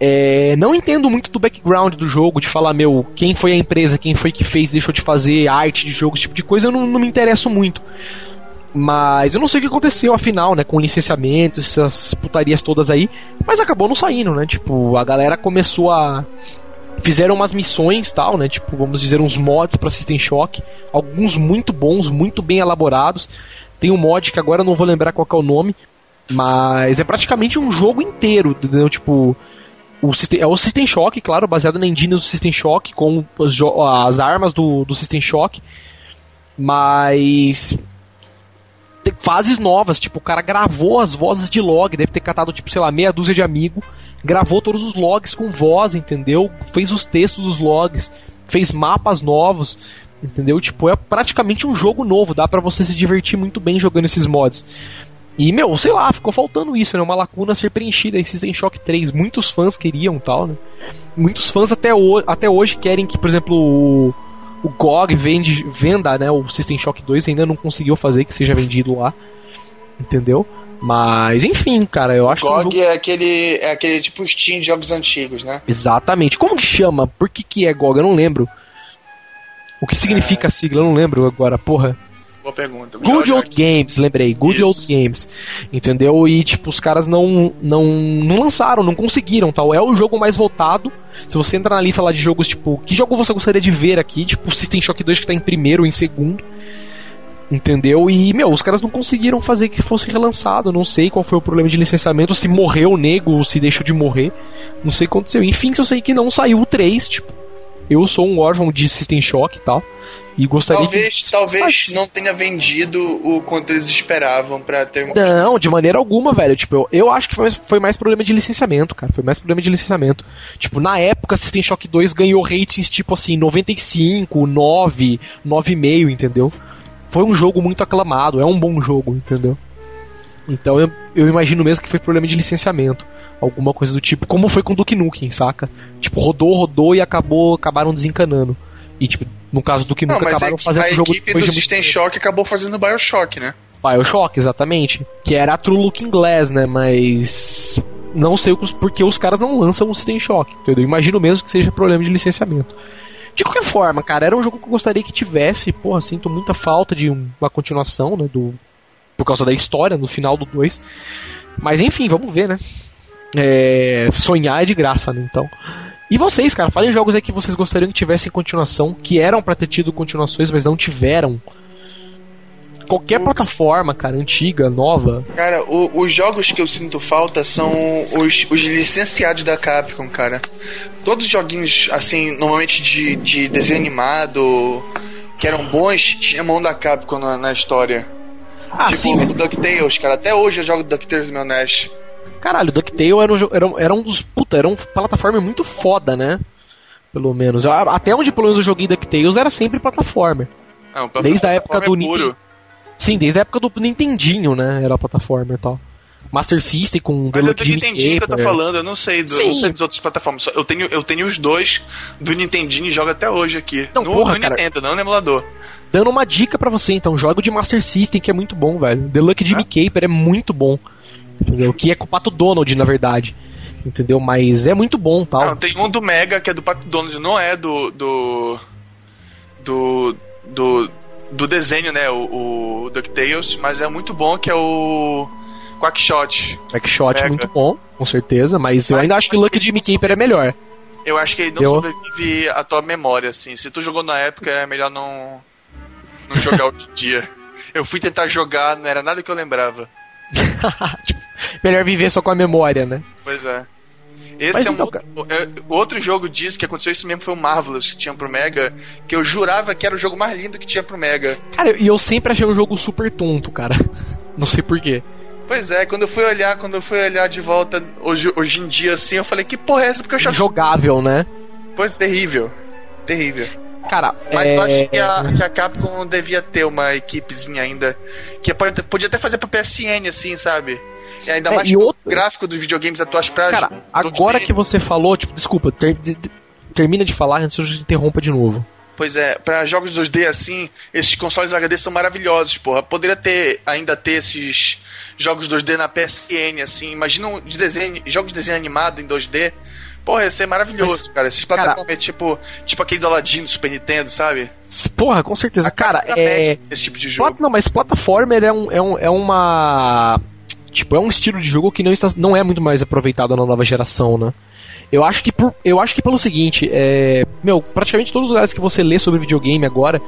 É, não entendo muito do background do jogo, de falar, meu, quem foi a empresa, quem foi que fez, deixou de fazer arte de jogo, esse tipo de coisa, eu não, não me interesso muito. Mas eu não sei o que aconteceu afinal, né, com licenciamento, essas putarias todas aí, mas acabou não saindo, né? Tipo, a galera começou a fizeram umas missões, tal, né? Tipo, vamos dizer uns mods para System Shock, alguns muito bons, muito bem elaborados. Tem um mod que agora eu não vou lembrar qual é o nome, mas é praticamente um jogo inteiro, entendeu? Tipo, o System, é o System Shock, claro, baseado na engine do System Shock, com as, as armas do, do System Shock. Mas. Tem fases novas, tipo, o cara gravou as vozes de log, deve ter catado, tipo, sei lá, meia dúzia de amigo, gravou todos os logs com voz, entendeu? Fez os textos dos logs, fez mapas novos, entendeu? Tipo, é praticamente um jogo novo, dá para você se divertir muito bem jogando esses mods. E, meu, sei lá, ficou faltando isso, né? Uma lacuna a ser preenchida em System Shock 3. Muitos fãs queriam tal, né? Muitos fãs até, até hoje querem que, por exemplo, o, o GOG vende, venda, né? O System Shock 2 ainda não conseguiu fazer que seja vendido lá. Entendeu? Mas, enfim, cara, eu acho GOG que. GOG é aquele, é aquele tipo Steam de jogos antigos, né? Exatamente. Como que chama? Por que, que é GOG? Eu não lembro. O que significa é... a sigla? Eu não lembro agora, porra. Boa pergunta. Good Old Games, lembrei. Good Isso. Old Games. Entendeu? E, tipo, os caras não, não, não lançaram, não conseguiram, tal. É o jogo mais voltado. Se você entrar na lista lá de jogos, tipo, que jogo você gostaria de ver aqui? Tipo, System Shock 2 que tá em primeiro ou em segundo. Entendeu? E, meu, os caras não conseguiram fazer que fosse relançado. Não sei qual foi o problema de licenciamento, se morreu o nego, ou se deixou de morrer. Não sei o que aconteceu. Enfim, eu sei que não saiu o 3, tipo. Eu sou um órfão de System Shock e tal. E gostaria talvez, de... Talvez não tenha vendido o quanto eles esperavam para ter uma. Não, de maneira alguma, velho. Tipo, eu, eu acho que foi mais, foi mais problema de licenciamento, cara. Foi mais problema de licenciamento. Tipo, na época, System Shock 2 ganhou ratings tipo assim, 95, 9, 9,5, entendeu? Foi um jogo muito aclamado, é um bom jogo, entendeu? Então eu, eu imagino mesmo que foi problema de licenciamento. Alguma coisa do tipo. Como foi com Duke Nukem, saca? Tipo, rodou, rodou e acabou, acabaram desencanando. E, tipo, No caso do Não, nunca mas acabaram fazendo o jogo equipe depois do de System. Shock acabou fazendo Bioshock, né? Bioshock, exatamente. Que era a True Looking Glass, né? Mas. Não sei porque os caras não lançam o System Shock, entendeu? Imagino mesmo que seja problema de licenciamento. De qualquer forma, cara, era um jogo que eu gostaria que tivesse. Porra, sinto muita falta de um- uma continuação, né? Do, por causa da história no final do 2. Mas enfim, vamos ver, né? É, sonhar é de graça, né? Então. E vocês, cara, falem jogos aí que vocês gostariam que tivessem continuação, que eram pra ter tido continuações, mas não tiveram. Qualquer plataforma, cara, antiga, nova. Cara, o- os jogos que eu sinto falta são os, os licenciados da Capcom, cara. Todos os joguinhos, assim, normalmente de, de desenho animado, que eram bons, tinha mão da Capcom na, na história. Ah, tipo, sim, mas DuckTales, cara. Até hoje eu jogo DuckTales no meu NES. Caralho, DuckTale era um, era, um- era um dos. Puta, era uma plataforma muito foda, né? Pelo menos. Eu- Até onde pelo menos eu joguei DuckTales era sempre plataforma. Não, Desde a época do é. Nintendo. Sim, desde a época do Nintendinho, né? Era plataforma e tal. Master System com Mas é do Jimmy Nintendinho que eu tô falando, eu não sei, do, não sei das outras plataformas. Eu tenho, eu tenho os dois do Nintendinho e jogo até hoje aqui. Não, no, porra, no cara. Nintendo, não no emulador. Dando uma dica pra você, então, joga o de Master System, que é muito bom, velho. The Lucky Jimmy Caper é muito bom. Entendeu? Que é com o Pato Donald, na verdade. Entendeu? Mas é muito bom, tal. Não, tem um do Mega, que é do Pato Donald, não é do. do. do. do, do desenho, né? O, o DuckTales, mas é muito bom, que é o. Quackshot. Backshot Pega. muito bom, com certeza, mas eu ainda acho que mas Lucky Jimmy Caper é melhor. Eu acho que ele não Eu- sobrevive à tua memória, assim. Se tu jogou na época, é melhor não. Não jogar hoje em dia. Eu fui tentar jogar, não era nada que eu lembrava. [laughs] Melhor viver só com a memória, né? Pois é. Esse Mas é um então, outro, é, outro jogo disso que aconteceu isso mesmo foi o Marvelous que tinha pro Mega, que eu jurava que era o jogo mais lindo que tinha pro Mega. Cara, e eu sempre achei um jogo super tonto, cara. [laughs] Não sei porquê. Pois é, quando eu fui olhar, quando eu fui olhar de volta hoje, hoje em dia assim, eu falei, que porra é essa? Porque eu achava Jogável, né? Pois, terrível. Terrível. Cara, Mas é... eu acho que a, que a Capcom devia ter uma equipezinha ainda. Que pode, podia até fazer pra PSN, assim, sabe? E ainda É, mais e outro- gráfico dos videogames atuais pra. Cara, agora que você falou, tipo, desculpa, ter- termina de falar antes que eu te interrompa de novo. Pois é, pra jogos 2D assim, esses consoles HD são maravilhosos, porra. Poderia ter, ainda ter esses jogos 2D na PSN, assim. Imagina um de desenho, jogos de desenho animado em 2D. Porra, ia ser maravilhoso, Mas, cara. Esses plataformas tipo, tipo aquele do Aladdin do Super Nintendo, sabe? Porra, com certeza. Cara, é... Esse tipo de jogo. Plat- Não, mas plataformer é, um, é, um, é uma. Tipo, é um estilo de jogo que não, está, não é muito mais aproveitado na nova geração, né? Eu acho que, por, eu acho que pelo seguinte, é, meu, praticamente todos os lugares que você lê sobre videogame agora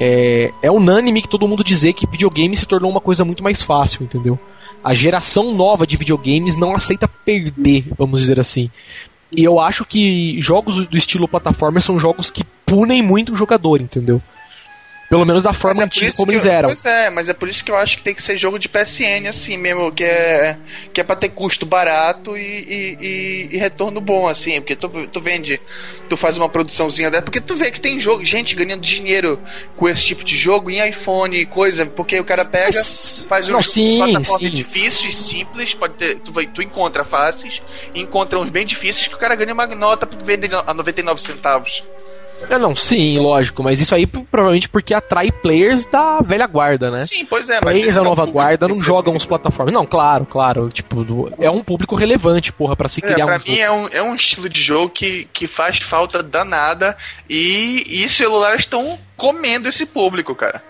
é, é unânime que todo mundo dizer que videogame se tornou uma coisa muito mais fácil, entendeu? A geração nova de videogames não aceita perder, vamos dizer assim. E eu acho que jogos do estilo plataforma são jogos que punem muito o jogador, entendeu? Pelo menos da forma Mas é antiga como que eles eram. Pois é, mas é por isso que eu acho que tem que ser jogo de PSN, assim mesmo, que é, que é pra ter custo barato e, e, e- e retorno bom, assim, porque tu, tu vende, tu faz uma produçãozinha dessa, porque tu vê que tem jogo, gente ganhando dinheiro com esse tipo de jogo em iPhone e coisa, porque o cara pega, Mas- faz um não, jogo sim, plataforma sim. difícil e simples, pode ter, tu, vai, tu encontra fáceis, encontra uns bem difíceis que o cara ganha uma nota porque vende a 99 centavos. É, não, sim, lógico, mas isso aí provavelmente porque atrai players da velha guarda, né? Sim, pois é, mas Players da é nova guarda não jogam os plataformas. Não, claro, claro. Tipo, do- é um público relevante, porra, pra se É, criar pra um mim jogo. é um, é um estilo de jogo que, que faz falta danada e, e celulares estão comendo esse público, cara.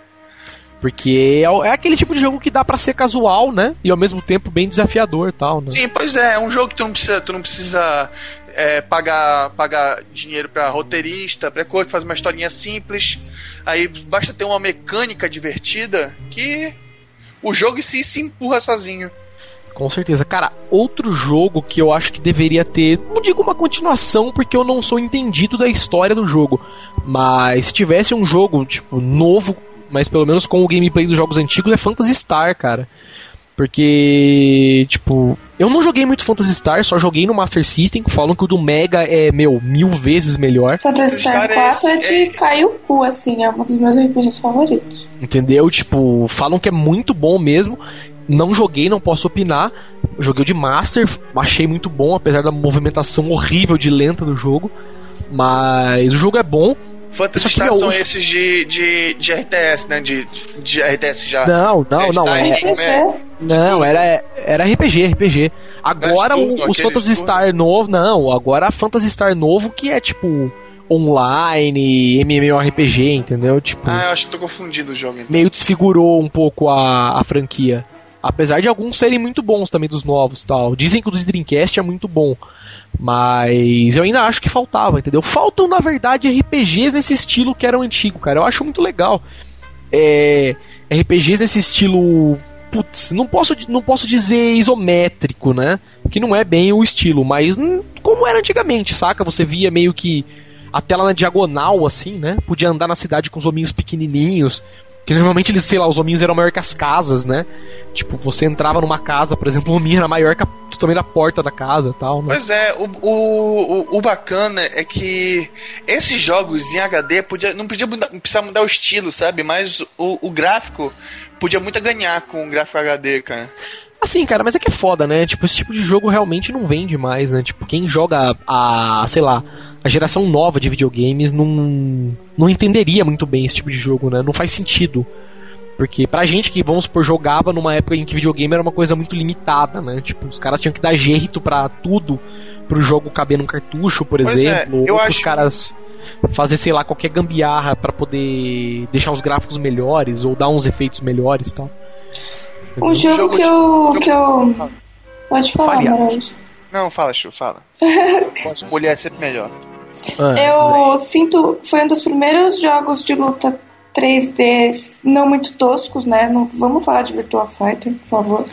Porque é, é aquele tipo de jogo que dá pra ser casual, né? E ao mesmo tempo bem desafiador e tal, né? Sim, pois é, é um jogo que tu não precisa, tu não precisa é, pagar, pagar dinheiro pra roteirista, pra coisa, faz uma historinha simples. Aí basta ter uma mecânica divertida que o jogo em si se empurra sozinho. Com certeza. Cara, outro jogo que eu acho que deveria ter, não digo uma continuação, porque eu não sou entendido da história do jogo, mas se tivesse um jogo, tipo, novo, mas pelo menos com o gameplay dos jogos antigos, é Phantasy Star, cara. Porque, tipo, eu não joguei muito Phantasy Star, só joguei no Master System, falam que o do Mega é, meu, mil vezes melhor. Phantasy Star Star é 4 é esse- de cair o cu, assim, é um dos meus RPGs favoritos. Entendeu? Tipo, falam que é muito bom mesmo. Não joguei, não posso opinar. Joguei o de Master, achei muito bom, apesar da movimentação horrível de lenta do jogo. Mas o jogo é bom. Phantasy Star são esses de, de, de RTS, né? De, de RTS já. Não, não, não. É, é, não, era, era RPG, RPG. Agora o, os Phantasy Star novo. Não, agora a Phantasy Star novo que é tipo online, MMORPG, entendeu? Tipo, ah, eu acho que tô confundindo o jogo. Então. Meio desfigurou um pouco a, a franquia. Apesar de alguns serem muito bons também dos novos tal. Dizem que o do Dreamcast é muito bom. Mas eu ainda acho que faltava, entendeu? Faltam, na verdade, RPGs nesse estilo que eram antigo, cara. Eu acho muito legal. É, RPGs nesse estilo. Putz, não posso, não posso dizer isométrico, né? Que não é bem o estilo, mas como era antigamente, saca? Você via meio que a tela na diagonal, assim, né? Podia andar na cidade com os hominhos pequenininhos. Que normalmente eles, sei lá, os hominhos eram maior que as casas, né? Tipo, você entrava numa casa, por exemplo, o hominho era maior que a, também da porta da casa e tal. Né? Pois é, o, o, o, bacana é que esses jogos em HD podia, não podia mudar, não precisar mudar o estilo, sabe? Mas o, o gráfico podia muito ganhar com o gráfico HD, cara. Assim, cara, mas é que é foda, né? Tipo, esse tipo de jogo realmente não vende mais, né? Tipo, quem joga a, sei lá, a geração nova de videogames não, não entenderia muito bem esse tipo de jogo, né? Não faz sentido. Porque pra gente que, vamos supor, jogava numa época em que videogame era uma coisa muito limitada, né? Tipo, os caras tinham que dar jeito pra tudo pro jogo caber num cartucho, por pois é, exemplo. É, ou acho... os caras fazer, sei lá, qualquer gambiarra para poder deixar os gráficos melhores ou dar uns efeitos melhores e tal. Um jogo, jogo que eu. Que eu... Pode falar. Não, fala, Chu, fala. [laughs] Pode mulher é sempre melhor. Ah, eu sinto. Foi um dos primeiros jogos de luta 3D não muito toscos, né? Não, vamos falar de Virtua Fighter, por favor.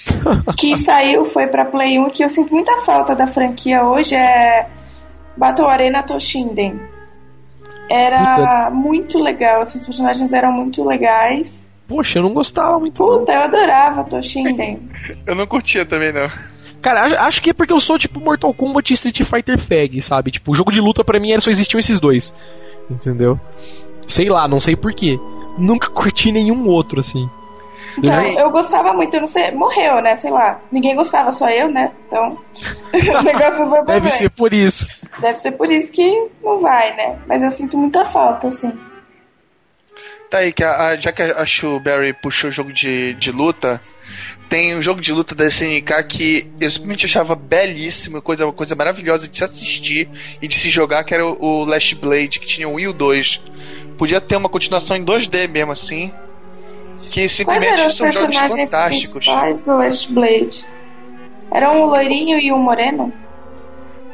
[laughs] que saiu, foi pra Play 1, que eu sinto muita falta da franquia hoje é Battle Arena Toshinden. Era Puta. muito legal, esses personagens eram muito legais. Poxa, eu não gostava muito. Puta, não. eu adorava Toshinden. [laughs] eu não curtia também, não. Cara, acho que é porque eu sou tipo Mortal Kombat e Street Fighter Fag, sabe? Tipo, o jogo de luta para mim só existiam esses dois. Entendeu? Sei lá, não sei porquê. Nunca [laughs] curti nenhum outro, assim. Não, eu gostava muito, eu não sei, morreu, né? Sei lá. Ninguém gostava, só eu, né? Então, [laughs] o negócio foi Deve ser por isso. Deve ser por isso que não vai, né? Mas eu sinto muita falta, assim. Tá aí, que a, já que a Shuberry puxou o jogo de, de luta, tem um jogo de luta da SNK que eu simplesmente achava belíssimo, coisa, uma coisa maravilhosa de se assistir e de se jogar, que era o, o Last Blade, que tinha o Wii 2. Podia ter uma continuação em 2D mesmo, assim. Que simplesmente Quais eram os personagens principais do Last Blade? Era um loirinho e um moreno?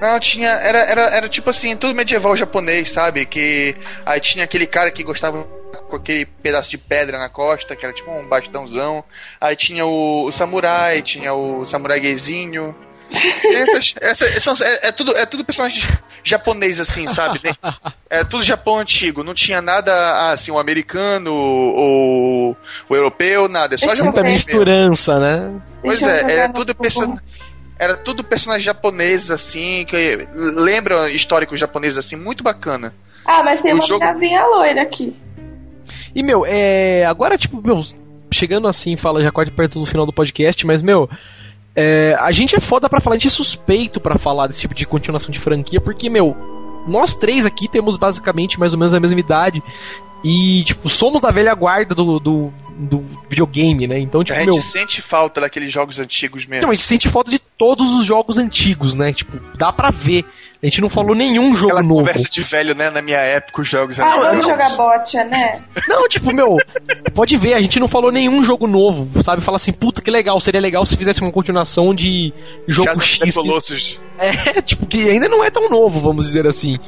Não, tinha. Era, era, era tipo assim, tudo medieval japonês, sabe? Que aí tinha aquele cara que gostava com aquele pedaço de pedra na costa, que era tipo um bastãozão. Aí tinha o, o samurai, tinha o samurai gayzinho. [laughs] Essas, essas, é, é, tudo, é tudo personagem japonês, assim, sabe? [laughs] É tudo Japão antigo. Não tinha nada assim, o americano ou o europeu, nada. É só Esse muita misturança, né? Pois é, era tudo person... era tudo personagem japonês, assim, que lembra histórico japonês, assim, muito bacana. Ah, mas tem o uma jogo... casinha loira aqui. E, meu, é. Agora, tipo, meu, chegando assim, fala já quase perto do final do podcast, mas, meu. É, a gente é foda pra falar, a gente é suspeito para falar desse tipo de continuação de franquia, porque, meu, nós três aqui temos basicamente mais ou menos a mesma idade. E, tipo, somos da velha guarda do, do, do videogame, né? Então, tipo, a gente meu... sente falta daqueles jogos antigos mesmo. Então, a gente sente falta de todos os jogos antigos, né? Tipo, dá pra ver. A gente não falou nenhum jogo Aquela novo. conversa de velho, né? Na minha época, os jogos Ah, vamos jogar botia, né? Não, tipo, meu, pode ver, a gente não falou nenhum jogo novo, sabe? Fala assim, puta, que legal, seria legal se fizesse uma continuação de jogo Já X. Que... É, tipo, que ainda não é tão novo, vamos dizer assim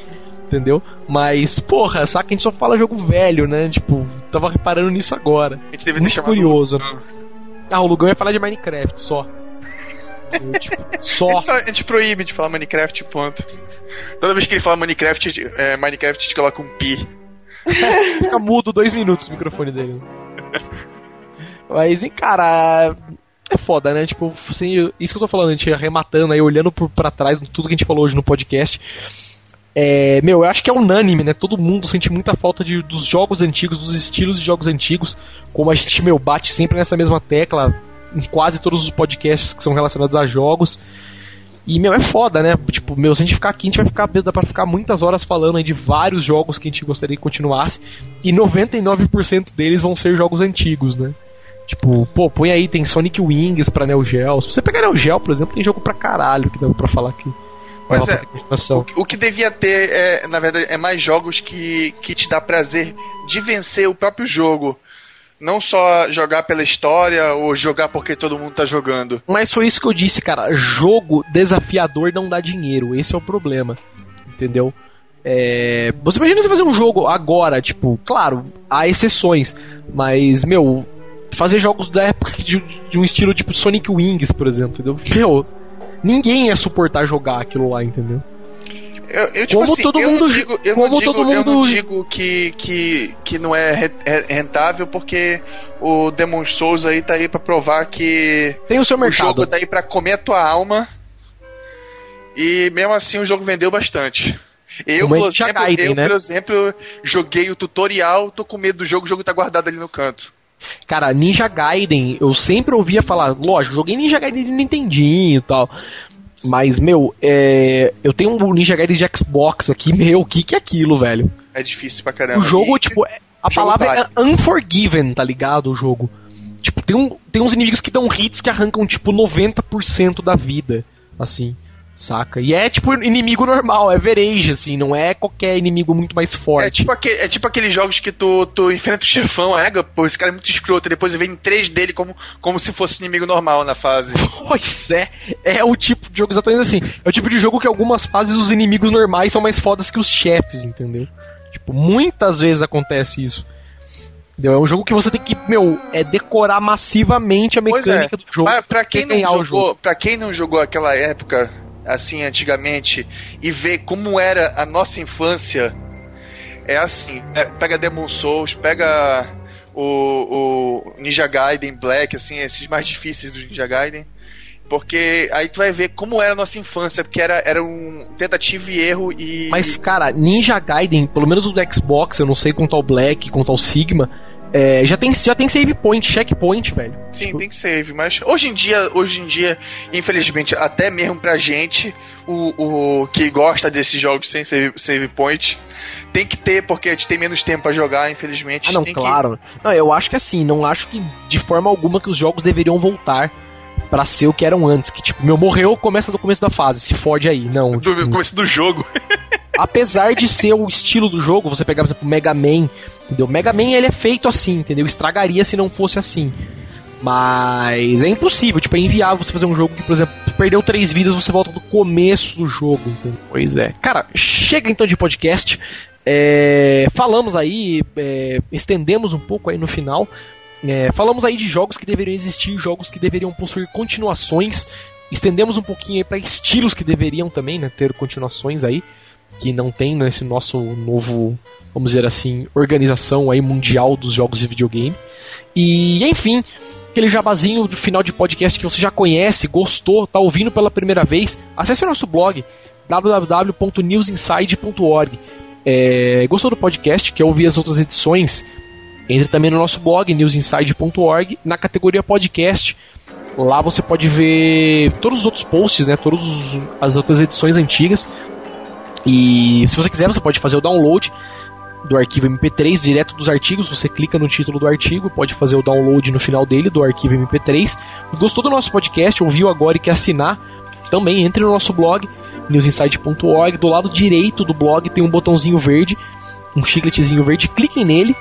entendeu? Mas, porra, saca, a gente só fala jogo velho, né? Tipo, tava reparando nisso agora. A gente deve Muito curioso. Ah, o Lugão ia falar de Minecraft só. [laughs] tipo, só. A gente, só. a gente proíbe de falar Minecraft, ponto. Toda vez que ele fala Minecraft, é, Minecraft a gente coloca um pi. [laughs] Fica mudo dois minutos o microfone dele. Mas, cara, é foda, né? Tipo, assim, isso que eu tô falando, a gente arrematando aí, olhando por, pra trás tudo que a gente falou hoje no podcast. É, meu, eu acho que é unânime, né? Todo mundo sente muita falta de, dos jogos antigos, dos estilos de jogos antigos, como a gente, meu, bate sempre nessa mesma tecla em quase todos os podcasts que são relacionados a jogos. E, meu, é foda, né? Tipo, meu, se a gente ficar aqui, a gente vai ficar, dá pra ficar muitas horas falando aí de vários jogos que a gente gostaria que continuasse. E 99% deles vão ser jogos antigos, né? Tipo, pô, põe aí, tem Sonic Wings pra Neo Geo. Se você pegar Neo Geo, por exemplo, tem jogo pra caralho que dá pra falar aqui. Mas é, o, o, que devia ter, é, na verdade, é mais jogos que, que te dá prazer de vencer o próprio jogo. Não só jogar pela história ou jogar porque todo mundo tá jogando. Mas foi isso que eu disse, cara. Jogo desafiador não dá dinheiro. Esse é o problema. Entendeu? É... Você imagina você fazer um jogo agora, tipo, claro, há exceções, mas, meu, fazer jogos da época de, de um estilo tipo Sonic Wings, por exemplo, entendeu? Meu, ninguém ia suportar jogar aquilo lá, entendeu? Eu, eu, tipo como assim, todo mundo, digo, eu como digo, todo mundo... eu não digo que, que, que não é rentável porque o Demon Souls aí tá aí para provar que tem o seu mercado. O jogo tá aí para comer a tua alma. E mesmo assim o jogo vendeu bastante. Eu, por exemplo, Gaiden, eu, né? por exemplo, joguei o tutorial, tô com medo do jogo, o jogo tá guardado ali no canto. Cara, Ninja Gaiden, eu sempre ouvia falar, lógico, joguei Ninja Gaiden de Nintendinho e tal. Mas, meu, é, eu tenho um Ninja Gaiden de Xbox aqui, [laughs] meu, o que que é aquilo, velho? É difícil pra caramba. O jogo, e, tipo, é, a palavra vale. é unforgiven, tá ligado? O jogo. Tipo, tem, um, tem uns inimigos que dão hits que arrancam, tipo, 90% da vida, assim. Saca? E é tipo inimigo normal, é verage, assim, não é qualquer inimigo muito mais forte. É tipo, aquele, é tipo aqueles jogos que tu, tu enfrenta o chefão, é, pô, esse cara é muito escroto, e depois vem três dele como, como se fosse inimigo normal na fase. [laughs] Pois é, é o tipo de jogo exatamente assim. É o tipo de jogo que algumas fases os inimigos normais são mais fodas que os chefes, entendeu? Tipo, muitas vezes acontece isso. É um jogo que você tem que, meu, é decorar massivamente a é. mecânica é. do jogo. Mas pra quem, não jogou, pra quem não jogou aquela época assim, antigamente, e ver como era a nossa infância, é assim, é, pega Demon Souls, pega o, o Ninja Gaiden Black, assim, esses mais difíceis do Ninja Gaiden, porque aí tu vai ver como era a nossa infância, porque era, era um tentativa e erro e... Mas, cara, Ninja Gaiden, pelo menos o do Xbox, eu não sei quanto ao Black, quanto ao Sigma, é, já, tem, já tem save point, checkpoint, velho. Sim, tipo... tem save, mas hoje em dia, hoje em dia, infelizmente, até mesmo pra gente, o, o que gosta desses jogos sem save, save point, tem que ter, porque a gente tem menos tempo pra jogar, infelizmente. Ah, não, claro. Que... Não, eu acho que assim, não acho que de forma alguma que os jogos deveriam voltar para ser o que eram antes. Que, tipo, meu, morreu, começa do começo da fase, se fode aí. Não. Do tipo... começo do jogo. [laughs] apesar de ser o estilo do jogo, você pegar, por exemplo, Mega Man, entendeu? Mega Man ele é feito assim, entendeu? Estragaria se não fosse assim. Mas é impossível, tipo, é inviável você fazer um jogo que, por exemplo, perdeu três vidas, você volta do começo do jogo, entendeu? Pois é. Cara, chega então de podcast. É, falamos aí, é, estendemos um pouco aí no final. É, falamos aí de jogos que deveriam existir, jogos que deveriam possuir continuações. Estendemos um pouquinho aí para estilos que deveriam também né, ter continuações aí que não tem nesse nosso novo, vamos dizer assim, organização aí mundial dos jogos de videogame. E enfim, aquele jabazinho do final de podcast que você já conhece, gostou, tá ouvindo pela primeira vez, acesse o nosso blog www.newsinside.org. É, gostou do podcast? Quer ouvir as outras edições? Entre também no nosso blog newsinside.org na categoria podcast. Lá você pode ver todos os outros posts, né, todas as outras edições antigas. E se você quiser, você pode fazer o download do arquivo MP3 direto dos artigos. Você clica no título do artigo, pode fazer o download no final dele do arquivo MP3. Gostou do nosso podcast, ouviu agora e quer assinar? Também entre no nosso blog newsinside.org. Do lado direito do blog tem um botãozinho verde, um chicletezinho verde. Cliquem nele.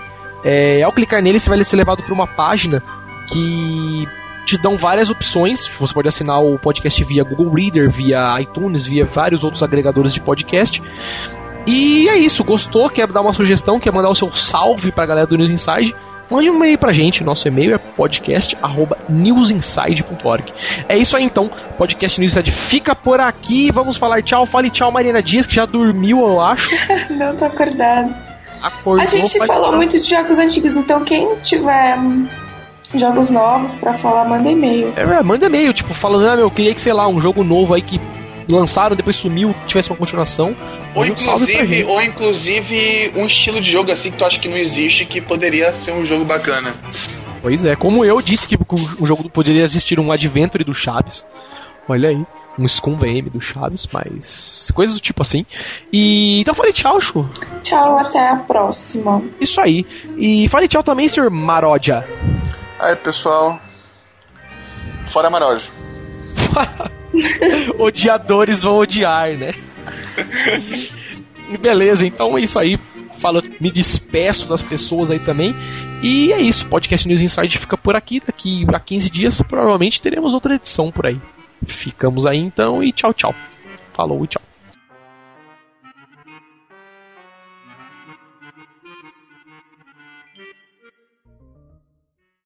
É, ao clicar nele, você vai ser levado para uma página que te dão várias opções. Você pode assinar o podcast via Google Reader, via iTunes, via vários outros agregadores de podcast. E é isso, gostou? Quer dar uma sugestão? Quer mandar o seu salve pra galera do News Inside? Mande um e-mail pra gente, nosso e-mail é podcast@newsinside.org. É isso aí então, podcast News Inside fica por aqui, vamos falar tchau, fale tchau Mariana Dias, que já dormiu, eu acho. [laughs] Não tô acordado. Acordou, A gente falou muito de jogos antigos, então quem tiver jogos novos para falar, manda e-mail. É, manda e-mail, tipo, falando, ah, meu, eu queria que, sei lá, um jogo novo aí que lançaram, depois sumiu, tivesse uma continuação. Ou inclusive, ou inclusive um estilo de jogo assim que tu acha que não existe, que poderia ser um jogo bacana. Pois é, como eu disse que o jogo poderia existir um Adventure do Chaves, Olha aí. Um Scum VM do Chaves, mas. coisas do tipo assim. E. Então falei tchau, Chu. Tchau, até a próxima. Isso aí. E fale tchau também, senhor Maródia. Aí, pessoal. Fora Maródio. [laughs] Odiadores vão odiar, né? [laughs] Beleza, então é isso aí. Falo, me despeço das pessoas aí também. E é isso. Podcast News Inside fica por aqui. Daqui a 15 dias, provavelmente teremos outra edição por aí. Ficamos aí então e tchau, tchau. Falou tchau.